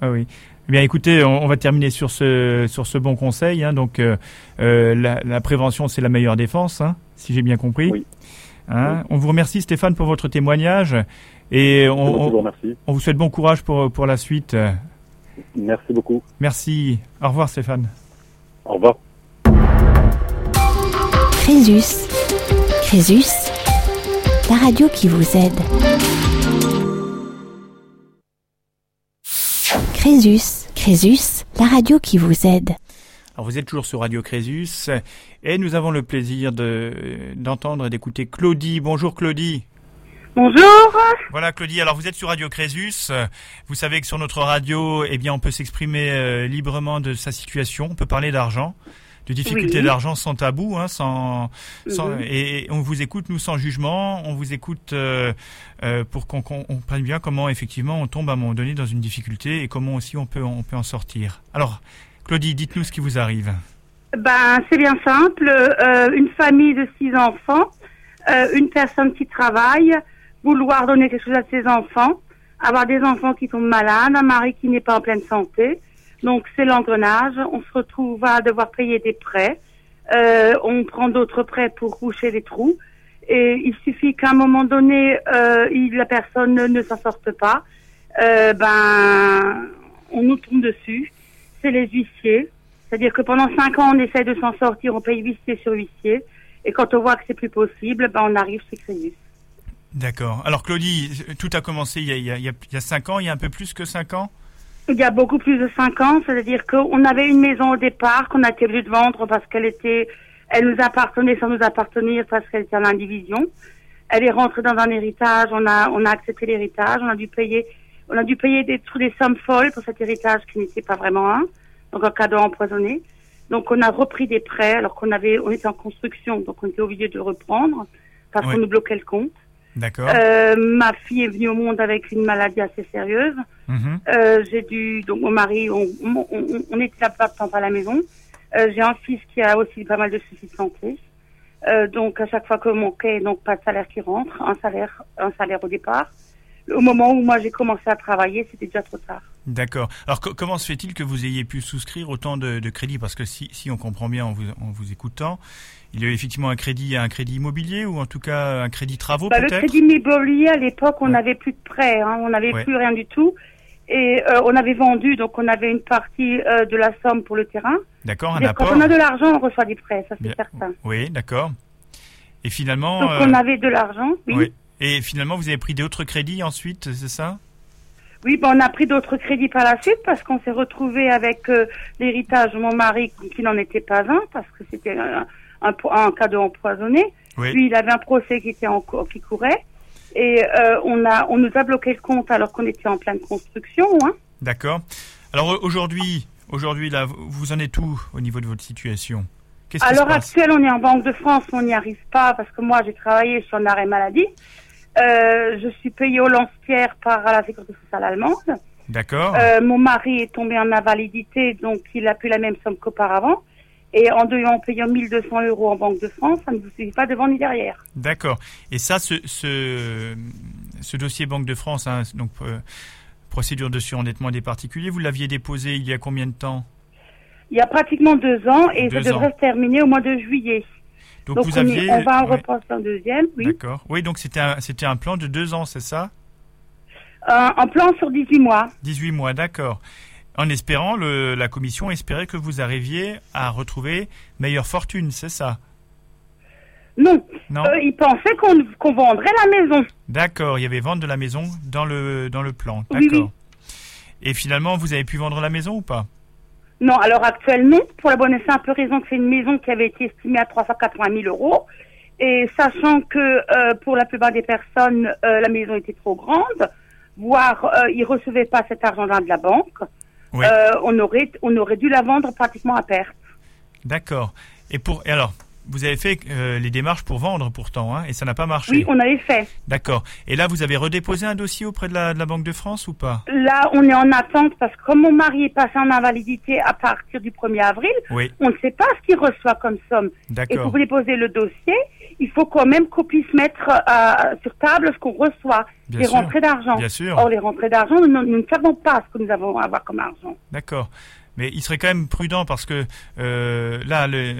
Ah oui. Eh bien, écoutez, on, va terminer sur ce sur ce bon conseil. Hein. Donc, euh, euh, la, prévention, c'est la meilleure défense, hein, si j'ai bien compris. Oui. Hein. On vous remercie, Stéphane, pour votre témoignage, et on, vous, on vous souhaite bon courage pour pour la suite. Merci beaucoup. Merci. Au revoir, Stéphane. Au revoir. Crésus. Crésus, la radio qui vous aide. Crésus. Crésus, la radio qui vous aide. Alors vous êtes toujours sur Radio Crésus et nous avons le plaisir d'entendre et d'écouter Claudie. Bonjour Claudie. Bonjour. Voilà Claudie, alors vous êtes sur Radio Crésus. Vous savez que sur notre radio, eh bien on peut s'exprimer euh, librement de sa situation, on peut parler d'argent de difficultés d'argent sans tabou, hein, sans, sans mhm. et, on vous écoute nous sans jugement, on vous écoute euh, euh, pour qu'on comprenne bien comment effectivement on tombe à un moment donné dans une difficulté et comment aussi on peut on peut en sortir. Alors, Claudie, dites-nous ce qui vous arrive. Ben c'est bien simple, euh, une famille de six enfants, une personne qui travaille, vouloir donner quelque chose à ses enfants, avoir des enfants qui tombent malades, un mari qui n'est pas en pleine santé donc c'est l'engrenage. On se retrouve à devoir payer des prêts. Euh, on prend d'autres prêts pour coucher les trous. Et il suffit qu'à un moment donné, euh, la personne ne, s'en sorte pas. Euh, ben, on nous tombe dessus. C'est les huissiers. C'est-à-dire que pendant cinq ans, on essaie de s'en sortir, on paye huissier sur huissier. Et quand on voit que c'est plus possible, ben, on arrive chez Créus. D'accord. Alors Claudie, tout a commencé il y a, il, il y a cinq ans, il y a un peu plus que cinq ans il y a beaucoup plus de cinq ans, c'est-à-dire qu'on avait une maison au départ qu'on a été obligé de vendre parce qu'elle était, elle nous appartenait sans nous appartenir parce qu'elle était en indivision. Elle est rentrée dans un héritage, on a, on a accepté l'héritage, on a dû payer, on a dû payer des, des sommes folles pour cet héritage qui n'était pas vraiment un, donc un cadeau empoisonné. Donc on a repris des prêts alors qu'on avait, on était en construction, donc on était obligé de le reprendre parce qu'on nous bloquait le compte. D'accord. Euh, ma fille est venue au monde avec une maladie assez sérieuse. Mhm. Euh, j'ai dû, donc mon mari, on, on, on, était là pas à la maison. Euh, j'ai un fils qui a aussi pas mal de soucis de santé. Donc à chaque fois que mon quai, donc pas de salaire qui rentre, un salaire, un salaire au départ. Au moment où moi j'ai commencé à travailler, c'était déjà trop tard. D'accord. Alors comment se fait-il que vous ayez pu souscrire autant de, de crédits? Parce que si, si on comprend bien en vous, en vous écoutant, il y a effectivement un crédit, un crédit immobilier ou en tout cas un crédit travaux bah, peut-être. Le crédit immobilier à l'époque, on n'avait plus de prêts, hein, on n'avait plus rien du tout, et euh, on avait vendu, donc on avait une partie euh, de la somme pour le terrain. D'accord, un apport. Quand on a de l'argent, on reçoit des prêts, ça c'est certain. Oui, d'accord. Et finalement. Donc on euh, avait de l'argent, oui. Et finalement, vous avez pris d'autres crédits ensuite, c'est ça? Oui, ben, on a pris d'autres crédits par la suite parce qu'on s'est retrouvé avec l'héritage de mon mari qui n'en était pas un parce que c'était un, un cadeau empoisonné. Oui. Puis il avait un procès qui était en qui courait. Et euh, on a, on nous a bloqué le compte alors qu'on était en pleine construction. Hein. D'accord. Alors aujourd'hui, aujourd'hui là, vous- en êtes où au niveau de votre situation? Qu'est-ce À qui se l'heure passe? actuelle, on est en Banque de France, on n'y arrive pas parce que moi, j'ai travaillé sur un arrêt maladie. Euh, je suis payée au lance-pierre par la sécurité sociale allemande. D'accord. Euh, mon mari est tombé en invalidité, donc il a plus la même somme qu'auparavant. Et en devant payer 1200 euros en Banque de France, ça ne vous suffit pas devant ni derrière. D'accord. Et ça, ce, ce, ce dossier Banque de France, hein, donc euh, procédure de surendettement des particuliers, vous l'aviez déposé il y a combien de temps? Il y a pratiquement deux ans et Deux ça devrait ans. se terminer au mois de juillet. Donc, Donc vous on, aviez. on va en ouais, un deuxième, oui. D'accord. Oui, donc c'était un, c'était un plan de deux ans, c'est ça? Un, un plan sur 18 mois. 18 mois, d'accord. En espérant, le, la commission espérait que vous arriviez à retrouver meilleure fortune, c'est ça? Non, Non Euh, ils pensaient qu'on vendrait la maison. D'accord, il y avait vente de la maison dans le, dans le plan. Oui, D'accord. Et finalement, vous avez pu vendre la maison ou pas? Non, à l'heure actuelle, non. Pour la bonne et simple raison que c'est une maison qui avait été estimée à 380 000 euros. Et sachant que euh, pour la plupart des personnes, euh, la maison était trop grande, voire ils recevaient pas cet argent-là de la banque, Oui. euh, on aurait on aurait dû la vendre pratiquement à perte. D'accord. Et pour et alors, vous avez fait euh, les démarches pour vendre pourtant, hein, et ça n'a pas marché. Oui, on avait fait. D'accord. Et là, vous avez redéposé un dossier auprès de la, de la Banque de France ou pas? Là, on est en attente parce que comme mon mari est passé en invalidité à partir du 1er avril, Oui. on ne sait pas ce qu'il reçoit comme somme. Et D'accord. pour déposer le dossier, il faut quand même qu'on puisse mettre euh, sur table ce qu'on reçoit, Bien les sûr. rentrées d'argent. Bien sûr. Or, les rentrées d'argent, nous, nous ne savons pas ce que nous avons à avoir comme argent. D'accord. Mais il serait quand même prudent parce que euh, là, le,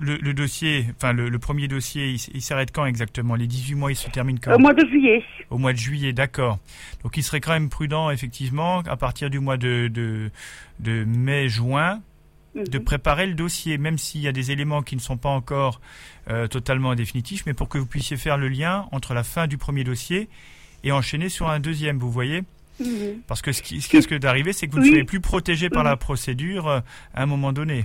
le, le dossier, enfin le, le premier dossier, il, s'arrête quand exactement? Les 18 mois, il se termine quand? Au mois de juillet. Au mois de juillet, d'accord. Donc il serait quand même prudent, effectivement, à partir du mois de, de, de mai-juin, de Mhm. préparer le dossier, même s'il y a des éléments qui ne sont pas encore euh, totalement définitifs, mais pour que vous puissiez faire le lien entre la fin du premier dossier et enchaîner sur un deuxième, vous voyez? Mhm. Parce que ce qui, ce qui risque d'arriver, c'est que vous ne Oui. soyez plus protégé par Mhm. la procédure euh, à un moment donné.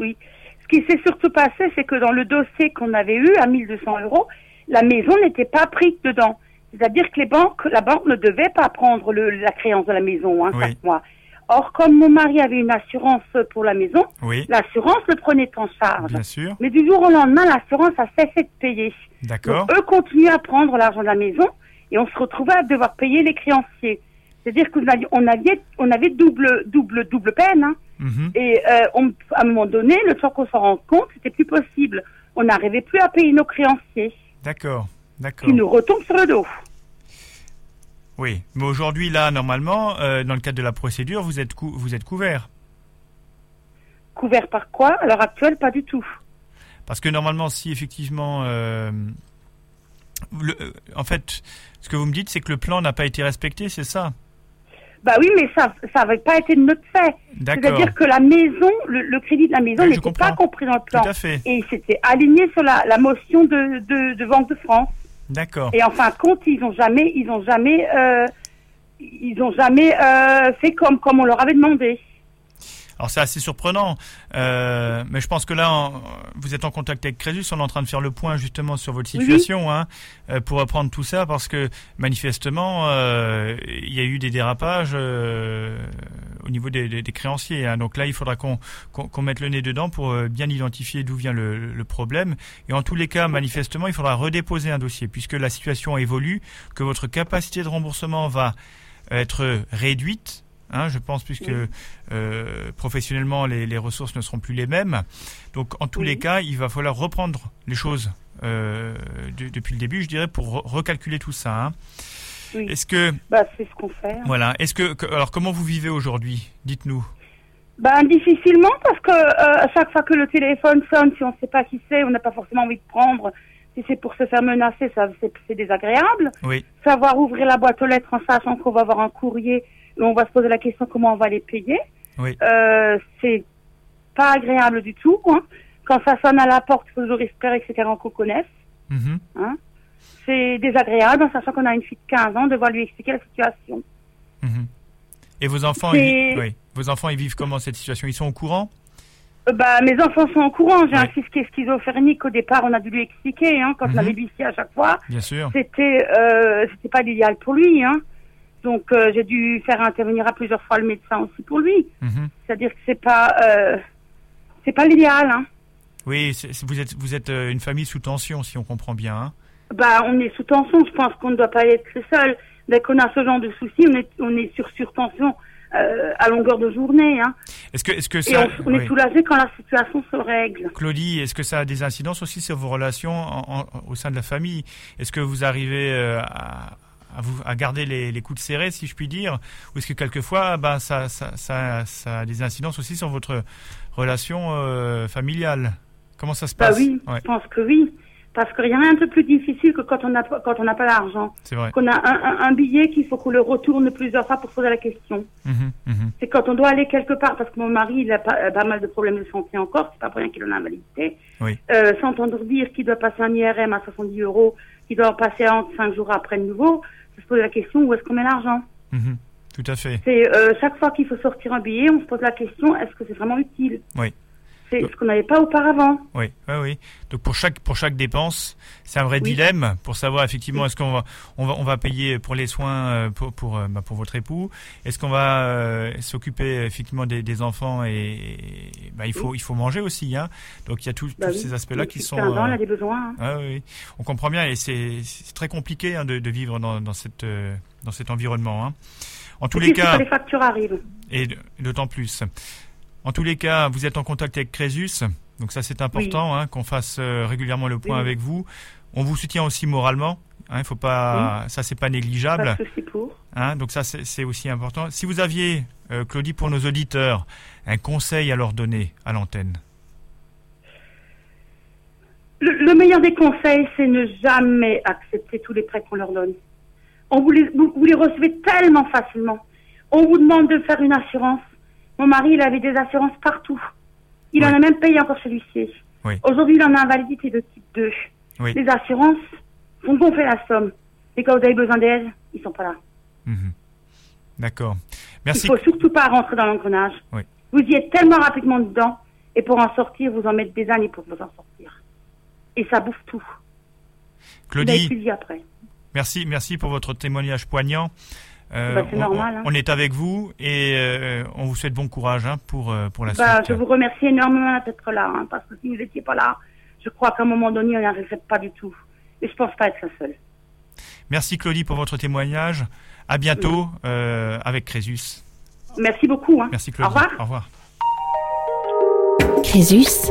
Ce qui s'est surtout passé, c'est que dans le dossier qu'on avait eu à 1200 euros, la maison n'était pas prise dedans. C'est-à-dire que les banques, la banque ne devait pas prendre le, la créance de la maison hein, Oui. chaque mois. Or, comme mon mari avait une assurance pour la maison, Oui, l'assurance le prenait en charge. bien sûr. Mais du jour au lendemain, l'assurance a cessé de payer. D'accord. Eux continuaient à prendre l'argent de la maison et on se retrouvait à devoir payer les créanciers. C'est-à-dire qu'on avait, on avait, on avait double, double, double peine. Hein. Mhm. Et euh, on, à un moment donné, le temps qu'on s'en rende compte, c'était plus possible. On n'arrivait plus à payer nos créanciers, D'accord. D'accord. qui nous retombent sur le dos. Oui. Mais aujourd'hui, là, normalement, euh, dans le cadre de la procédure, vous êtes, cou- vous êtes couvert. Couvert par quoi? À l'heure actuelle, pas du tout. Parce que normalement, si effectivement, euh, le- euh, en fait, ce que vous me dites, c'est que le plan n'a pas été respecté, c'est ça? Bah oui, mais ça, ça n'avait pas été de notre fait. D'accord. C'est-à-dire que la maison, le, le crédit de la maison Oui, n'était pas compris dans le plan. Tout à fait. Et il s'était aligné sur la, la motion de, de, de Banque de France. D'accord. Et en fin de compte, ils ont jamais, ils ont jamais, euh, ils ont jamais euh, fait comme comme on leur avait demandé. Alors c'est assez surprenant, euh, mais je pense que là, vous êtes en contact avec Crésus, on est en train de faire le point justement sur votre oui. situation, hein, euh, pour reprendre tout ça, parce que manifestement, euh, il y a eu des dérapages euh, au niveau des, des- des créanciers. hein. Donc là, il faudra qu'on mette le nez dedans pour bien identifier d'où vient le, le problème. Et en tous les cas, manifestement, il faudra redéposer un dossier, puisque la situation évolue, que votre capacité de remboursement va être réduite. Hein, je pense puisque Oui. euh, professionnellement les, les ressources ne seront plus les mêmes. Donc en tous Oui. les cas, il va falloir reprendre les choses euh, de- depuis le début, je dirais, pour re- recalculer tout ça. hein. Oui. Est-ce que Bah c'est ce qu'on fait. voilà, est-ce que que- alors comment vous vivez aujourd'hui Dites-nous. Ben difficilement parce que euh, à chaque fois que le téléphone sonne, si on ne sait pas qui c'est, on n'a pas forcément envie de prendre. Si c'est pour se faire menacer, ça c'est désagréable. Oui, Savoir ouvrir la boîte aux lettres en sachant qu'on va avoir un courrier on va se poser la question comment on va les payer. oui, Euh, c'est pas agréable du tout. Hein. Quand ça sonne à la porte, il faut toujours espérer que c'est quelqu'un qu'on connaisse. Mhm. C'est désagréable en sachant qu'on a une fille de 15 ans, devoir lui expliquer la situation. Mhm. Et vos enfants, ils, oui, vos enfants, ils vivent comment cette situation? Ils sont au courant? Euh, bah, mes enfants sont au courant. J'ai un fils qui est schizophrénique. Au départ, on a dû lui expliquer, hein, quand on avait lui ici à chaque fois. Bien sûr. C'était, euh, c'était pas l'idéal pour lui, hein. Donc, euh, j'ai dû faire intervenir à plusieurs fois le médecin aussi pour lui. Mhm. C'est-à-dire que c'est pas, euh, c'est pas l'idéal, hein. Oui, vous êtes vous êtes euh, une famille sous tension, si on comprend bien. hein. Bah, on est sous tension. Je pense qu'on ne doit pas être seul. Dès qu'on a ce genre de soucis, on est, on est sur surtension euh, à longueur de journée. Hein. Est-ce que est-ce que Et ça on, on est soulagé quand la situation se règle. Claudie, est-ce que ça a des incidences aussi sur vos relations en- en- au sein de la famille? Est-ce que vous arrivez à, à vous, à garder les, les coudes serrés, si je puis dire Ou est-ce que quelquefois, ben, ça, ça, ça, ça a des incidences aussi sur votre relation euh, familiale? Comment ça se Bah passe? oui, Ouais, je pense que oui. Parce qu'il y a rien de plus difficile que quand on n'a pas, quand on n'a pas l'argent. c'est vrai. Qu'on a un, un, un billet qu'il faut qu'on le retourne plusieurs fois pour poser la question. Mhm. C'est quand on doit aller quelque part, parce que mon mari, il a pas, euh, pas mal de problèmes de santé encore, c'est pas pour rien qu'il en a invalidité. Oui. Euh, s'entendre dire qu'il doit passer un IRM à 70 euros, qu'il doit en passer un 5 jours après de nouveau, se pose la question où est-ce qu'on met l'argent Mhm. Tout à fait. C'est euh, chaque fois qu'il faut sortir un billet, on se pose la question est-ce que c'est vraiment utile Oui. C'est ce qu'on n'avait pas auparavant. Oui, oui, oui. Donc pour chaque pour chaque dépense, c'est un vrai Oui. dilemme pour savoir effectivement est-ce qu'on va on va on va payer pour les soins euh, pour pour euh, bah, pour votre époux, est-ce qu'on va euh, s'occuper effectivement des, des enfants et, bah, il faut il faut manger aussi hein. Donc il y a tous Bah tous oui. ces aspects-là Donc, qui sont il a des besoins. hein. ah oui, oui. on comprend bien et c'est très compliqué hein, de, de vivre dans dans cette dans cet environnement hein. En tous Et les cas les factures arrivent. et d'autant plus. En tous les cas, vous êtes en contact avec Crésus, donc ça c'est important hein, qu'on fasse euh, régulièrement le point Oui. avec vous. On vous soutient aussi moralement. Hein, faut pas, ça c'est pas négligeable. Pas de souci pour. Hein, donc ça c'est c'est aussi important. Si vous aviez, euh, Claudie, pour nos auditeurs, un conseil à leur donner à l'antenne? Le, le meilleur des conseils, c'est ne jamais accepter tous les prêts qu'on leur donne. On vous les, vous, vous les recevez tellement facilement. On vous demande de faire une assurance. Mon mari, il avait des assurances partout. Il Oui. en a même payé encore celui-ci. Oui. Aujourd'hui, il en a invalidité de type 2. Oui. Les assurances font gonfler la somme. Et quand vous avez besoin d'aide, ils sont pas là. Mhm. D'accord. Il Merci. faut surtout pas rentrer dans l'engrenage. Vous y êtes tellement rapidement dedans, et pour en sortir, vous en mettez des années pour vous en sortir. Et ça bouffe tout. Vous Claudie, plus vie après. merci, merci pour votre témoignage poignant. Euh, Bah, c'est on, normal, on- hein. on est avec vous et euh, on vous souhaite bon courage hein, pour euh, pour la Bah, suite. je vous remercie énormément d'être là, hein, parce que si vous n'étiez pas là, je crois qu'à un moment donné, on n'y arriverait pas du tout. Et je pense pas être la seule. Merci Claudie pour votre témoignage. À bientôt euh, avec Crésus. Merci beaucoup. Hein. Merci Au Claudie. revoir. Au revoir. Crésus.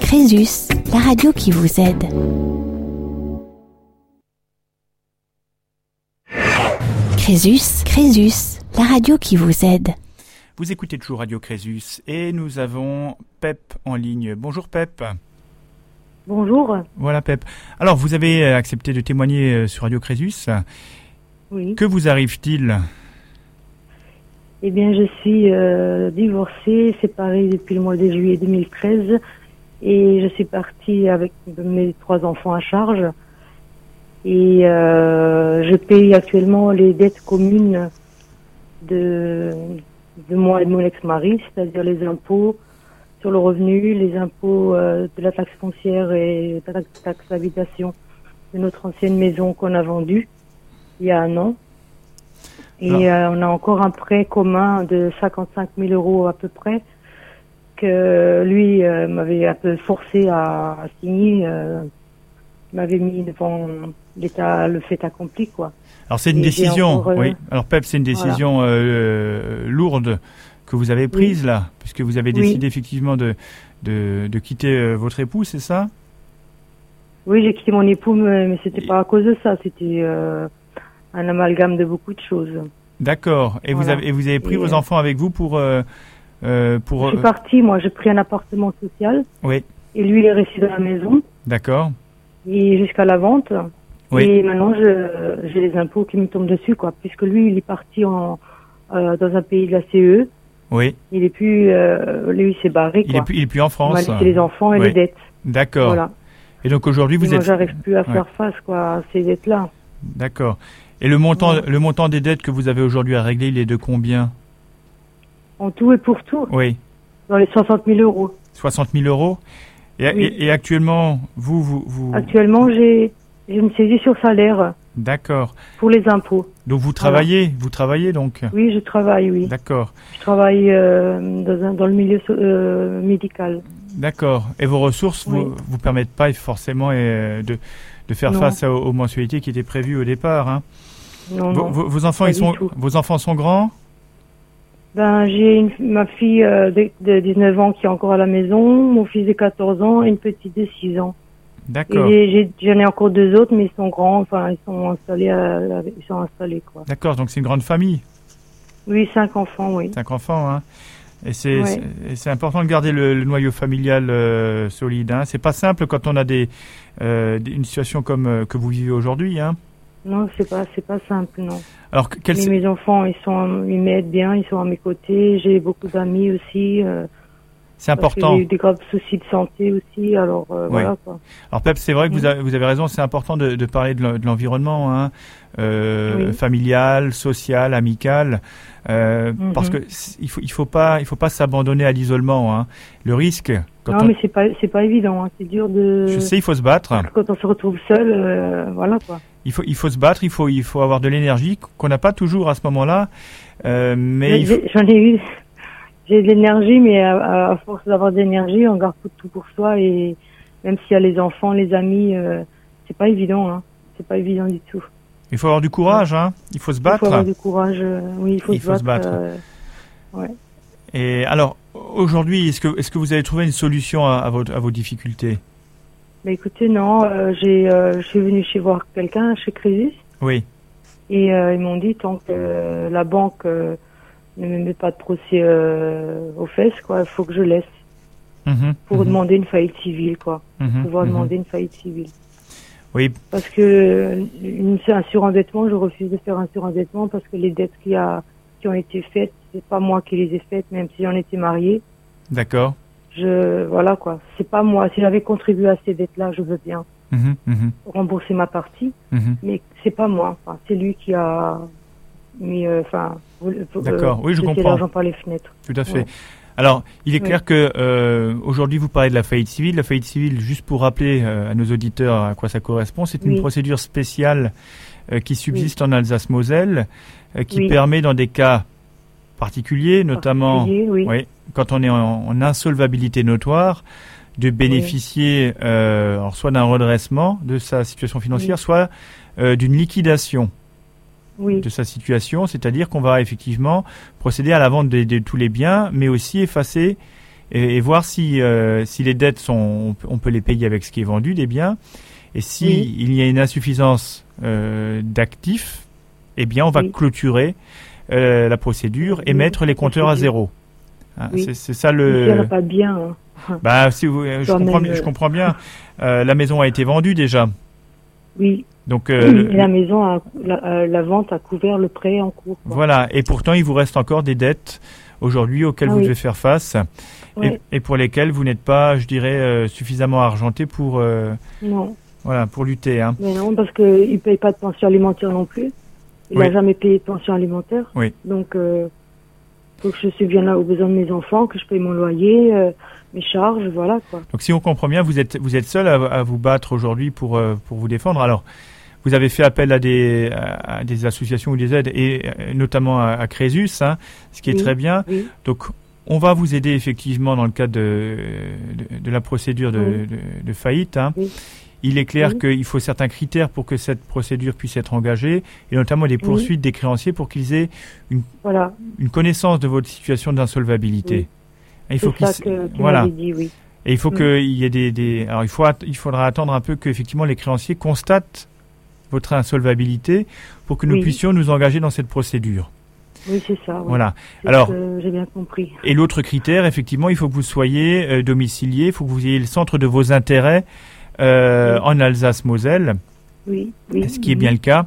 Crésus, la radio qui vous aide. Crésus, Crésus, la radio qui vous aide. Vous écoutez toujours Radio Crésus et nous avons Pep en ligne. Bonjour Pep. Bonjour. Voilà Pep. Alors vous avez euh, accepté de témoigner euh, sur Radio Crésus. Oui. Que vous arrive-t-il? Eh bien, je suis euh, divorcée, séparée depuis le mois de juillet 2013 et je suis partie avec mes trois enfants à charge. Et euh, je paye actuellement les dettes communes de, de moi et de mon ex-mari, c'est-à-dire les impôts sur le revenu, les impôts euh, de la taxe foncière et de la taxe d'habitation de notre ancienne maison qu'on a vendue il y a un an. Et euh, on a encore un prêt commun de 55 000 euros à peu près que lui euh, m'avait un peu forcé à, à signer, euh, m'avait mis devant l'état, le fait accompli quoi. Alors c'est une Et décision. encore, euh, Oui. Alors Pep, c'est une décision euh, lourde que vous avez prise là, puisque vous avez Oui. décidé effectivement de de, de quitter euh, votre époux, c'est ça? Oui, j'ai quitté mon époux, mais, mais c'était pas à cause de ça, c'était euh, un amalgame de beaucoup de choses. D'accord. Et vous avez et vous avez pris Et, vos euh, enfants avec vous pour euh, euh, pour. Je suis euh, partie, moi, j'ai pris un appartement social Oui. et lui il est resté dans la maison D'accord. et jusqu'à la vente. Oui. Et maintenant, j'ai les impôts qui me tombent dessus, quoi, puisque lui, il est parti en, euh, dans un pays de la CE. Oui. Il est plus, euh, lui, il s'est barré, Il quoi. est plus il est plus en Il France. laissé les enfants et Oui. les dettes. D'accord. Voilà. Et donc aujourd'hui Et vous moi, êtes j'arrive plus à Ouais. faire face, quoi, à ces dettes-là. D'accord. Et le montant le montant des dettes que vous avez aujourd'hui à régler, il est de combien? En tout et pour tout Oui. Dans les 60 000 euros. 60 000 euros et, Oui. et- et actuellement, vous, vous, vous... Actuellement, j'ai j'ai une saisie sur salaire D'accord. pour les impôts. Donc vous travaillez, vous travaillez donc Oui, je travaille, oui. D'accord. Je travaille euh, dans, le milieu euh, médical. D'accord. Et vos ressources Oui. vous, vous permettent pas forcément euh, de, de faire Non. face aux, aux mensualités qui étaient prévues au départ. Hein. Non, Vos, non. vos- vos enfants, pas ils sont, vos enfants sont grands? Ben, j'ai ma fille euh, de, de 19 ans qui est encore à la maison, mon fils de 14 ans et une petite de 6 ans. D'accord. j'en ai encore deux autres, mais ils sont grands, enfin, ils sont installés, à- ils sont installés, quoi. D'accord. Donc c'est une grande famille, Oui, cinq enfants, oui. cinq enfants. Hein. Et c'est Ouais. important de garder le, le noyau familial euh, solide. Hein. C'est pas simple quand on a des, euh, une situation comme euh, que vous vivez aujourd'hui. Hein. Non, c'est pas, c'est pas simple, non. Alors quel, mes enfants, ils sont, ils m'aident bien, ils sont à mes côtés. J'ai beaucoup d'amis aussi. C'est important. J'ai eu des graves soucis de santé aussi, alors euh, voilà quoi. Alors Pep, c'est vrai que vous Mm. avez, vous avez raison, c'est important de, de parler de l'en- de l'environnement, hein, euh, Oui. familial, social, amical, euh, Mhm. parce que il faut il faut pas il faut pas s'abandonner à l'isolement. Hein. Le risque, quand non, on, mais c'est pas, c'est pas évident. Hein. C'est dur de. je sais, il faut se battre. Quand on se retrouve seul, voilà quoi. Il faut il faut se battre, il faut il faut avoir de l'énergie qu'on n'a pas toujours à ce moment-là, mais il faut- J'en ai eu, j'ai de l'énergie, mais à, à force d'avoir de l'énergie, on garde tout, pour soi et même s'il y a les enfants, les amis, euh, c'est pas évident. Hein. C'est pas évident du tout. il faut avoir du courage. Hein. Il faut se Il faut avoir battre. du courage. euh, oui, il faut, Il se, faut se battre. battre. euh, Et alors aujourd'hui, est-ce que est-ce que vous avez trouvé une solution à, à vos à vos difficultés? Mais écoutez, non, euh, j'ai, je suis venue chez voir quelqu'un chez Crésus Oui. et ils m'ont dit tant que la banque ne me met pas de procès euh, aux fesses, quoi, il faut que je laisse Mhm, pour mhm, demander une faillite civile, quoi, mhm, pouvoir mhm. demander une faillite civile. Oui. Parce que une, un surendettement, je refuse de faire un surendettement parce que les dettes qui a qui ont été faites, c'est pas moi qui les ai faites, même si j'en étais mariée. D'accord. Je voilà quoi, c'est pas moi. Si j'avais contribué à ces dettes-là, je veux bien Mhm, mhm, rembourser ma partie. mhm. mais c'est pas moi. Enfin, c'est lui qui a euh, enfin, voulu- euh, D'accord, oui, je comprends. l'argent par les fenêtres. Tout à fait. Ouais. Alors, il est Oui. clair que euh, aujourd'hui vous parlez de la faillite civile. La faillite civile, juste pour rappeler euh, à nos auditeurs à quoi ça correspond, c'est une Oui. procédure spéciale euh, qui subsiste en Alsace-Moselle, qui permet dans des cas particuliers, notamment Particulier, quand on est en, en insolvabilité notoire, de bénéficier alors soit d'un redressement de sa situation financière, soit d'une liquidation Oui, de sa situation, c'est-à-dire qu'on va effectivement procéder à la vente de, de tous les biens, mais aussi effacer et, et voir si, euh, si les dettes sont, on peut- les payer avec ce qui est vendu des biens, et si Oui. il y a une insuffisance euh, d'actifs, eh bien on va Oui. clôturer euh, la procédure et mettre les compteurs à zéro. Hein, c'est, ça le. pas bien. hein. Bah, si vous, je comprends, bien- je comprends bien. La maison a été vendue déjà, Oui, donc euh, la maison, a, la, euh, la vente a couvert le prêt en cours. quoi. Voilà, et pourtant il vous reste encore des dettes aujourd'hui auxquelles Ah vous oui. devez faire face et, et pour lesquelles vous n'êtes pas, je dirais, euh, suffisamment argenté pour, euh, Non, voilà, pour lutter. Hein. mais non, parce qu'il ne paye pas de pension alimentaire non plus. Il Oui. n'a jamais payé de pension alimentaire. Oui. Donc, euh, faut que je subvienne là aux besoins de mes enfants, que je paye mon loyer, mes charges, voilà quoi. Donc si on comprend bien, vous êtes, vous êtes seul à, à vous battre aujourd'hui pour, euh, pour vous défendre. Alors, vous avez fait appel à des, à, à des associations ou des aides, et euh, notamment à, à Crésus, hein, ce qui est Oui. très bien. Oui, Donc, on va vous aider effectivement dans le cadre de, de, de la procédure de, Oui. de- de faillite. hein. Oui. Il est clair Oui. qu'il faut certains critères pour que cette procédure puisse être engagée, et notamment des poursuites des créanciers pour qu'ils aient voilà. une connaissance de votre situation d'insolvabilité. Il faut C'est ça qu'ils- que tu voilà. m'avais dit, oui. Et il faut Mm. qu'il y ait des, des- alors il faut il faudra attendre un peu que effectivement les créanciers constatent votre insolvabilité pour que nous Oui. puissions nous engager dans cette procédure. Oui, c'est ça. Voilà. Alors- que J'ai bien compris. Et l'autre critère, effectivement, il faut que vous soyez euh, domicilié, il faut que vous ayez le centre de vos intérêts euh, Oui. en Alsace-Moselle, Oui, oui. ce qui est bien le cas,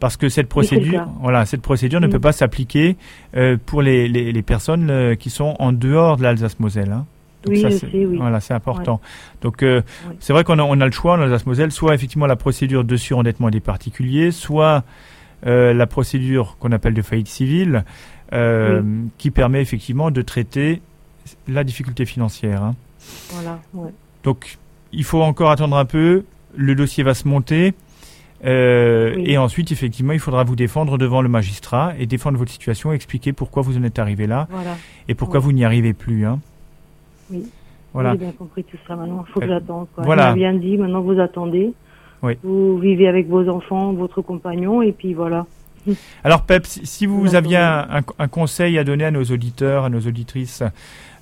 parce que cette procédure, voilà, cette procédure ne Mm. peut pas s'appliquer euh, pour les, les, les personnes euh, qui sont en dehors de l'Alsace-Moselle. hein. Donc Oui, ça, c'est- oui. Voilà, c'est important. Donc, euh, Ouais. c'est vrai qu'on a, on a le choix en Alsace-Moselle, soit effectivement la procédure de surendettement des particuliers, soit la procédure qu'on appelle de faillite civile, qui permet effectivement de traiter la difficulté financière. Hein. Voilà, ouais. Donc, il faut encore attendre un peu. Le dossier va se monter. Euh, Et ensuite, effectivement, il faudra vous défendre devant le magistrat et défendre votre situation, expliquer pourquoi vous en êtes arrivé là voilà. et pourquoi vous n'y arrivez plus. Hein. Oui. Voilà. J'ai bien compris tout ça. Maintenant, il faut que euh, j'attende. Voilà. bien dit. Maintenant, vous attendez. Oui. Vous vivez avec vos enfants, votre compagnon, et puis voilà. Alors, Pep, si vous aviez un, un, conseil à donner à nos auditeurs, à nos auditrices,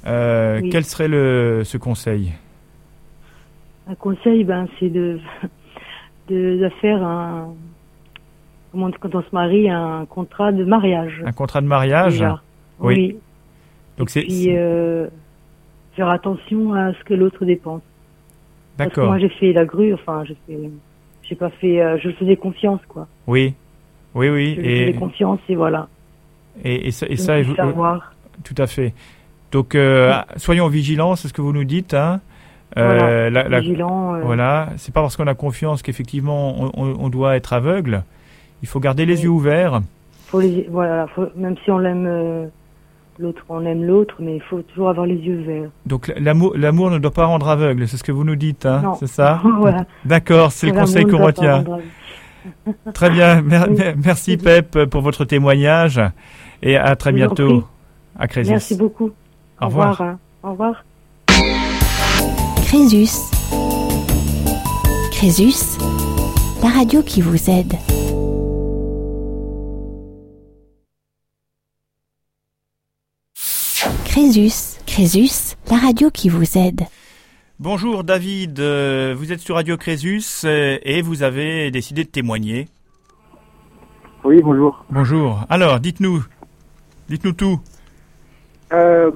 euh, quel serait le, ce conseil? Un conseil, ben, c'est de de, faire un comment quand on se marie un contrat de mariage. Un contrat de mariage. Oui. Donc c'est. Puis euh, faire attention à ce que l'autre dépense. D'accord. Moi j'ai fait la grue, enfin j'ai j'ai pas fait, euh, je faisais confiance quoi. Oui, oui, oui. Je et... faisais confiance et voilà. Et, et ça, et ça je, savoir. Tout à fait. Donc euh, soyons vigilants, c'est ce que vous nous dites, hein. Euh, voilà, vigilant, euh. voilà. c'est pas parce qu'on a confiance qu'effectivement on, on, doit être aveugle. Il faut garder les yeux ouverts. Faut les, voilà, même si on l'aime euh, l'autre, on aime l'autre, mais il faut toujours avoir les yeux ouverts. Donc l'amour, l'amour ne doit pas rendre aveugle, c'est ce que vous nous dites, hein, c'est ça voilà. D'accord, c'est le conseil qu'on retient. Très bien, merci Pep pour votre témoignage et à très bientôt à Crésus. Merci beaucoup. Au, revoir. Hein. Au revoir. Crésus. Crésus, la radio qui vous aide. Crésus, Crésus, la radio qui vous aide. Bonjour David, euh, vous êtes sur Radio Crésus euh, et vous avez décidé de témoigner. Oui, bonjour. Bonjour. Alors, dites-nous, dites-nous tout. Euh,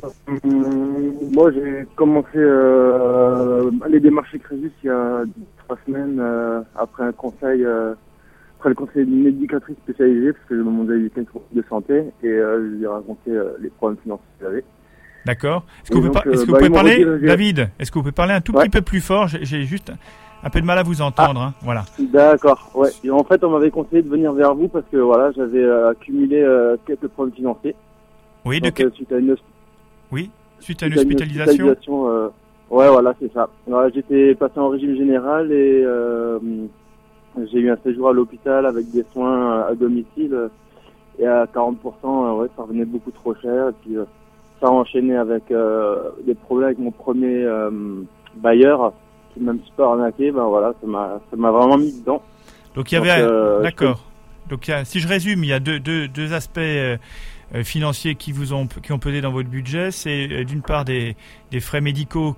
moi, j'ai commencé euh, les démarches Crésus il y a trois semaines euh, après un conseil, euh, après le conseil d'une éducatrice spécialisée parce que je me demandais une de santé et euh, je lui ai raconté euh, les problèmes financiers que j'avais. D'accord. Est-ce que, vous, est que vous pouvez parler, David Est-ce que vous pouvez parler un tout petit peu plus fort? J'ai juste un peu de mal à vous entendre. Ah. Hein. Voilà. D'accord. Ouais. Et en fait, on m'avait conseillé de venir vers vous parce que voilà, j'avais accumulé quelques problèmes financiers. Oui, de euh, suite à une oui, suite à une hospitalisation. Euh, ouais, voilà, c'est ça. J'étais passé en régime général et euh, j'ai eu un séjour à l'hôpital avec des soins à domicile et à 40%, ouais, ça revenait beaucoup trop cher. Et puis ça a enchaîné avec des problèmes avec mon premier bailleur qui m'a un petit peu arnaqué. Ben voilà, ça m'a ça m'a vraiment mis dedans. Donc il y avait, d'accord. Donc si je résume, il y a deux, deux, deux aspects financiers qui vous ont qui ont pesé dans votre budget, c'est euh, d'une part des, des frais médicaux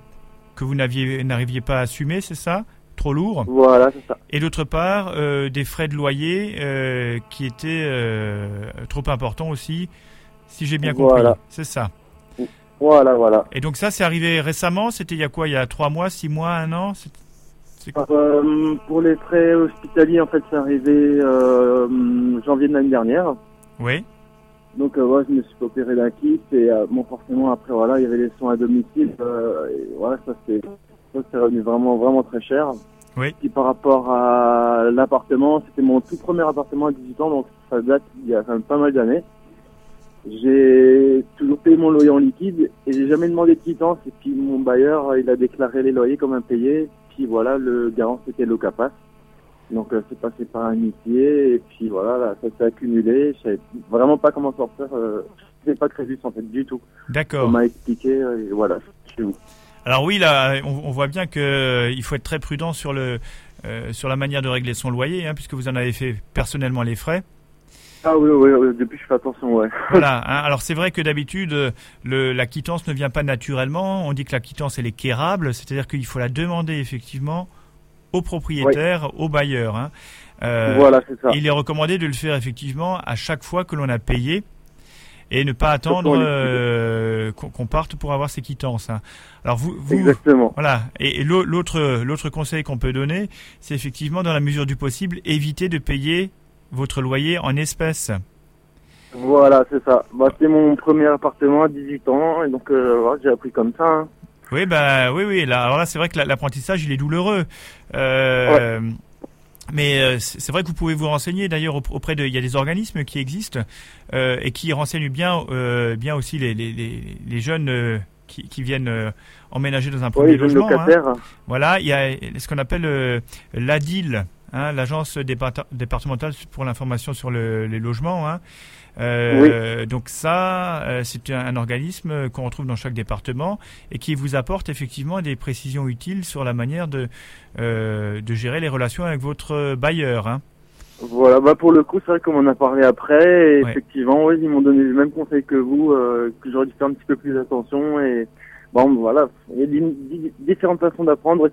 que vous n'arriviez pas à assumer, c'est ça? Trop lourd? Voilà, c'est ça. Et d'autre part, euh, des frais de loyer euh, qui étaient euh, trop importants aussi, si j'ai bien compris. C'est ça. Voilà, voilà. Et donc ça, c'est arrivé récemment? C'était il y a quoi? Il y a trois mois, six mois, un an? Euh, Pour les frais hospitaliers, en fait, c'est arrivé janvier de l'année dernière. Oui. Donc euh, je me suis opéré d'un et euh, bon forcément après voilà il y avait les soins à domicile euh, et voilà ça c'est ça c'est revenu vraiment vraiment très cher. Oui. Puis par rapport à l'appartement, c'était mon tout premier appartement à 18 ans donc ça date il y a quand même pas mal d'années. J'ai toujours payé mon loyer en liquide et j'ai jamais demandé de quittance et puis mon bailleur il a déclaré les loyers comme impayés puis voilà le garant c'était l'OCAPAS. Donc euh, c'est passé par amitié et puis voilà, là, ça s'est accumulé. Je savais vraiment pas comment sortir. Euh, je pas Crésus en fait du tout. D'accord. On m'a expliqué euh, et voilà. Alors oui, là, on, voit bien que euh, il faut être très prudent sur le euh, sur la manière de régler son loyer, hein, puisque vous en avez fait personnellement les frais. Ah oui, oui, oui depuis je fais attention, ouais. Voilà. Hein, alors c'est vrai que d'habitude, la quittance ne vient pas naturellement. On dit que la quittance elle est quérable, c'est-à-dire qu'il faut la demander effectivement au propriétaire, au bailleur. Hein. Euh, voilà, c'est ça. Il est recommandé de le faire effectivement à chaque fois que l'on a payé et ne pas attendre euh, qu'on parte pour avoir ses quittances. Hein. Alors vous, vous Exactement. Voilà. Et, l'autre l'autre conseil qu'on peut donner, c'est effectivement dans la mesure du possible éviter de payer votre loyer en espèces. Voilà, c'est ça. Bah, c'est mon premier appartement à 18 ans et donc euh, j'ai appris comme ça. Hein. Oui, bah, oui, oui. Là, alors là, c'est vrai que l'apprentissage, il est douloureux. Euh, Mais c'est vrai que vous pouvez vous renseigner d'ailleurs auprès de. Il y a des organismes qui existent et qui renseignent bien, bien aussi les, les, les, jeunes qui, qui, viennent emménager dans un premier logement. Hein. Voilà, il y a ce qu'on appelle l'ADIL, hein, l'agence départementale pour l'information sur le, les logements. Hein. Euh, donc ça, euh, c'est un, organisme qu'on retrouve dans chaque département et qui vous apporte effectivement des précisions utiles sur la manière de, euh, de gérer les relations avec votre bailleur. Hein. Voilà, bah pour le coup, c'est vrai qu'on en a parlé après. Et Effectivement, oui, ils m'ont donné le même conseil que vous, que j'aurais dû faire un petit peu plus attention et Bon, voilà, il y a différentes façons d'apprendre.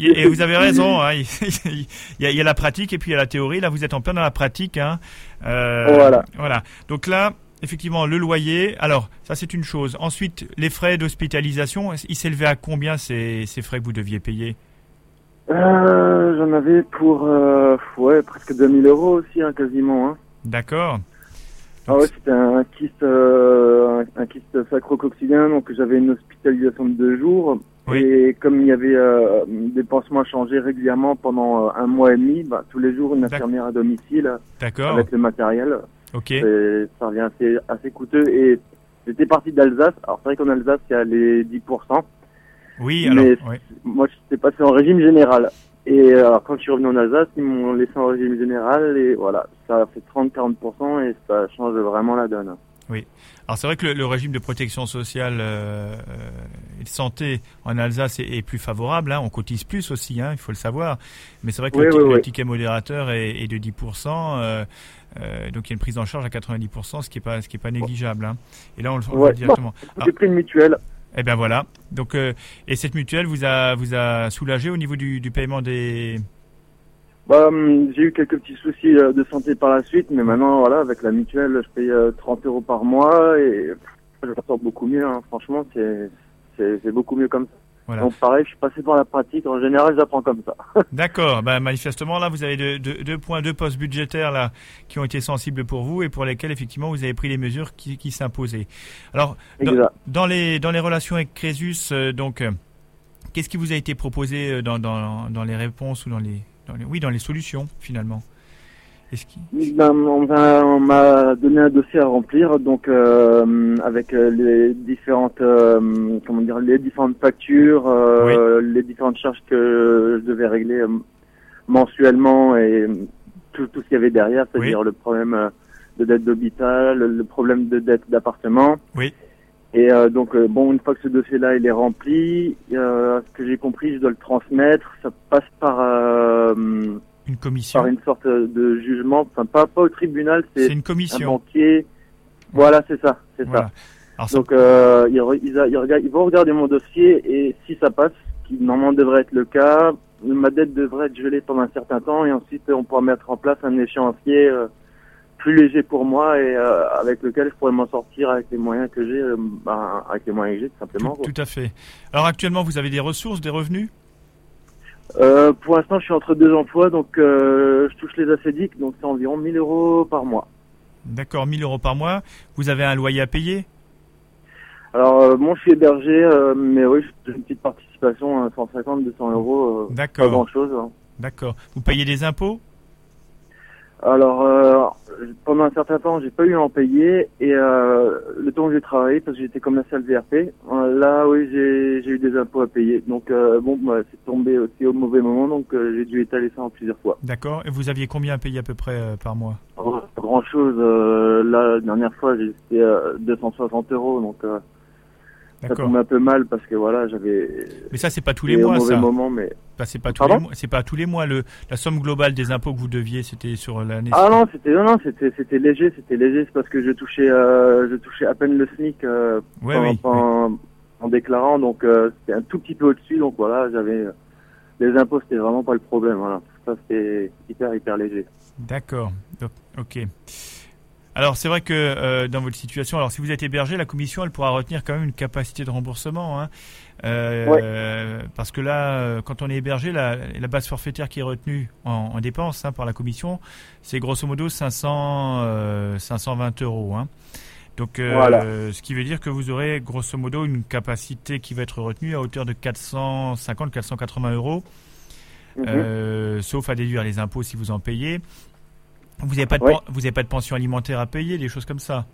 et vous avez raison, hein, il, y a, la pratique et puis il y a la théorie. Là, vous êtes en plein dans la pratique. Hein. Euh, voilà. Voilà. Donc là, effectivement, le loyer. Alors, ça c'est une chose. Ensuite, les frais d'hospitalisation, ils s'élevaient à combien ces, ces frais que vous deviez payer? Euh, J'en avais pour euh, ouais, presque 2000 euros aussi, hein, quasiment. D'accord. Ah ouais, c'était un kyste, euh, un, kyste sacro-coccidien, donc j'avais une hospitalisation de deux jours. Et comme il y avait euh, des pansements à changer régulièrement pendant euh, un mois et demi, bah, tous les jours une infirmière à domicile avec le matériel. Ok. Ça revient assez, assez coûteux. Et j'étais parti d'Alsace. Alors c'est vrai qu'en Alsace il y a les 10%. Oui, alors. Mais moi j'étais passé en régime général. Et alors, quand je suis revenu en Alsace, ils m'ont laissé en régime général et voilà, ça fait 30-40% et ça change vraiment la donne. Oui. Alors c'est vrai que le, régime de protection sociale euh, et de santé en Alsace est, plus favorable. Hein. On cotise plus aussi, hein, il faut le savoir. Mais c'est vrai que le, ticket modérateur est, de 10%. Euh, euh, donc il y a une prise en charge à 90%, ce qui est pas ce qui est pas négligeable. Hein. Et là on le voit directement. J'ai pris une mutuelle. Eh bien voilà. Donc euh, et cette mutuelle vous a vous a soulagé au niveau du, du paiement des. Bah, hum, j'ai eu quelques petits soucis euh, de santé par la suite, mais maintenant voilà avec la mutuelle je paye 30 euh, euros par mois et je me beaucoup mieux. Hein. Franchement c'est c'est beaucoup mieux comme ça. Donc pareil, je suis passé par la pratique. En général, j'apprends comme ça. D'accord. Ben, manifestement, là, vous avez deux, deux, points, deux postes budgétaires là qui ont été sensibles pour vous et pour lesquels effectivement vous avez pris les mesures qui, qui s'imposaient. Alors, dans, les dans les relations avec Crésus, euh, donc, euh, qu'est-ce qui vous a été proposé euh, dans, dans, dans les réponses ou dans les, dans les oui dans les solutions finalement? Ben, on m'a donné un dossier à remplir, donc euh, avec euh, les différentes, euh, comment dire, les différentes factures, les différentes charges que je devais régler mensuellement et tout, tout ce qu'il y avait derrière, c'est-à-dire le problème de dette d'hôpital, le problème de dette d'appartement. Oui. Et donc bon, une fois que ce dossier-là il est rempli, ce que j'ai compris, je dois le transmettre. Ça passe par une commission. Par une sorte de jugement, enfin pas, pas au tribunal, c'est une commission. un banquier. Voilà, c'est ça, c'est ça. Donc euh, ils, ils, vont regarder mon dossier et si ça passe, ce qui normalement devrait être le cas, ma dette devrait être gelée pendant un certain temps et ensuite on pourra mettre en place un échéancier euh, plus léger pour moi et euh, avec lequel je pourrais m'en sortir avec les moyens que j'ai, ben, avec les moyens que j'ai tout simplement. tout, à fait. Alors actuellement, vous avez des ressources, des revenus? Euh, pour l'instant, je suis entre deux emplois, donc euh, je touche les ACDIC, donc c'est environ 1000 euros par mois. D'accord, 1000 euros par mois. Vous avez un loyer à payer? Alors, euh, moi, je suis hébergé, mais oui, j'ai une petite participation, 150, 200 euros. D'accord. Pas grand-chose. Hein. D'accord. Vous payez des impôts? Alors, euh, pendant un certain temps, j'ai pas eu à en payer et euh, le temps que j'ai travaillé, parce que j'étais commercial VRP, euh, là, oui, j'ai eu des impôts à payer. Donc, euh, bon, bah, c'est tombé aussi au mauvais moment, donc euh, j'ai dû étaler ça en plusieurs fois. D'accord. Et vous aviez combien à payer à peu près par mois? Grand chose. la dernière fois, j'ai été 260 euros, donc ça tombe un peu mal parce que voilà, j'avais. Mais ça, c'est pas tous les mois, ça. Moment, mais. Bah, c'est pas tous les mois. C'est pas tous les mois. Le la somme globale des impôts que vous deviez, c'était sur l'année. Ah non, c'était non, non, c'était c'était léger, c'était léger. C'est parce que je touchais euh, je touchais à peine le SMIC euh, en, en, déclarant, donc euh, c'était un tout petit peu au-dessus. Donc voilà, j'avais les impôts, c'était vraiment pas le problème. Voilà, ça c'était hyper hyper léger. D'accord. Ok. Alors c'est vrai que euh, dans votre situation, alors si vous êtes hébergé, la commission elle pourra retenir quand même une capacité de remboursement, hein, euh, parce que là, euh, quand on est hébergé, la, la base forfaitaire qui est retenue en, en dépenses hein, par la commission, c'est grosso modo 500 520 euros. Hein. Donc, ce qui veut dire que vous aurez grosso modo une capacité qui va être retenue à hauteur de 450-480 euros. mhm. sauf à déduire les impôts si vous en payez. Vous n'avez pas, de vous avez pas de pension alimentaire à payer, des choses comme ça?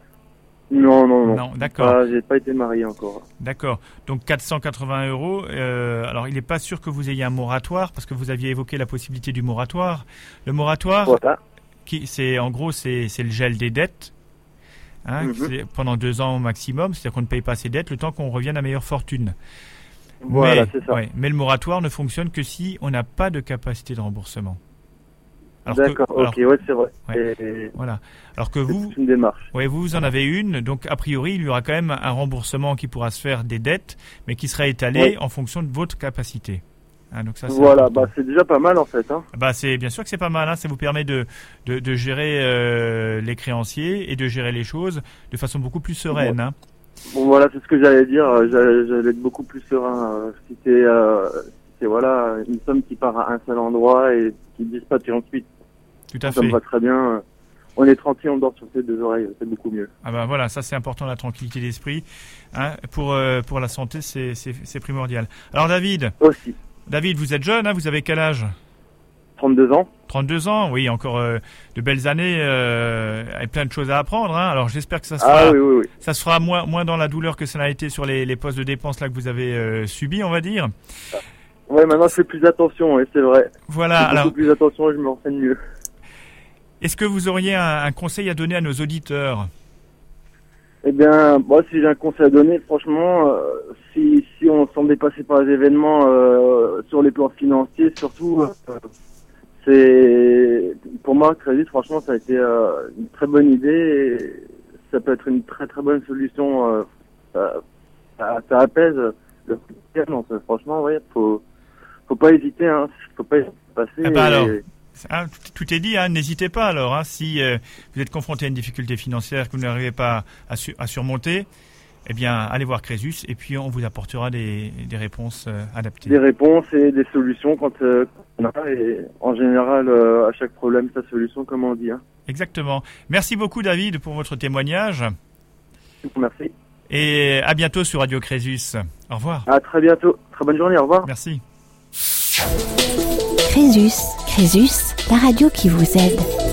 Non, non, non. Non, d'accord. j'ai pas été marié encore. D'accord. Donc 480 euros. Euh, alors, il n'est pas sûr que vous ayez un moratoire parce que vous aviez évoqué la possibilité du moratoire. Le moratoire, qui, c'est en gros, c'est, le gel des dettes. Hein, mhm. pendant deux ans au maximum, c'est-à-dire qu'on ne paye pas ses dettes le temps qu'on revienne à meilleure fortune. Voilà, c'est ça. mais le moratoire ne fonctionne que si on n'a pas de capacité de remboursement. D'accord, ok, ouais, c'est vrai. voilà. Alors que vous, une démarche. Ouais, vous en avez une, donc a priori, il y aura quand même un remboursement qui pourra se faire des dettes, mais qui sera étalé en fonction de votre capacité. Hein, donc ça, voilà, bah c'est déjà pas mal en fait. Hein. Bah c'est bien sûr que c'est pas mal. Hein, ça vous permet de de, de gérer euh, les créanciers et de gérer les choses de façon beaucoup plus sereine. Hein. Bon voilà, c'est ce que j'allais dire. J'allais être beaucoup plus serein. Euh, si euh, c'est voilà une somme qui part à un seul endroit et qui dispatche ensuite tout à ça fait. me va très bien. On est tranquille, on dort sur ses deux oreilles, c'est beaucoup mieux. Ah ben voilà, ça c'est important, la tranquillité d'esprit. Hein, pour, euh, pour la santé, c'est primordial. Alors David Aussi. David, vous êtes jeune, hein, vous avez quel âge? 32 ans. 32 ans, oui, encore euh, de belles années euh, et plein de choses à apprendre. Hein. Alors j'espère que ça se ah fera, oui, oui, oui. ça se fera moins, moins dans la douleur que ça n'a été sur les, les postes de dépenses là que vous avez euh, subis, on va dire. Ouais, maintenant je fais plus attention, et c'est vrai. Voilà. Je alors. plus attention et je me renseigne mieux. Est-ce que vous auriez un, conseil à donner à nos auditeurs? Eh bien, moi, si j'ai un conseil à donner, franchement, euh, si, si on s'en dépassé par les événements euh, sur les plans financiers, surtout, euh, c'est pour moi, Crédit, franchement, ça a été une très bonne idée. Et ça peut être une très très bonne solution. Ça, ça, apaise le donc franchement, oui, faut faut pas hésiter, hein, faut pas passer. Eh ben Hein, tout est dit, hein, n'hésitez pas alors. Hein, si euh, vous êtes confronté à une difficulté financière que vous n'arrivez pas à, surmonter, eh bien, allez voir Crésus et puis on vous apportera des, réponses euh, adaptées. Des réponses et des solutions quand euh, on a. Et en général, à chaque problème, sa solution, comme on dit. Exactement. Merci beaucoup, David, pour votre témoignage. Merci. Et à bientôt sur Radio Crésus. Au revoir. À très bientôt. Très bonne journée. Au revoir. Merci. Crésus, Crésus, la radio qui vous aide.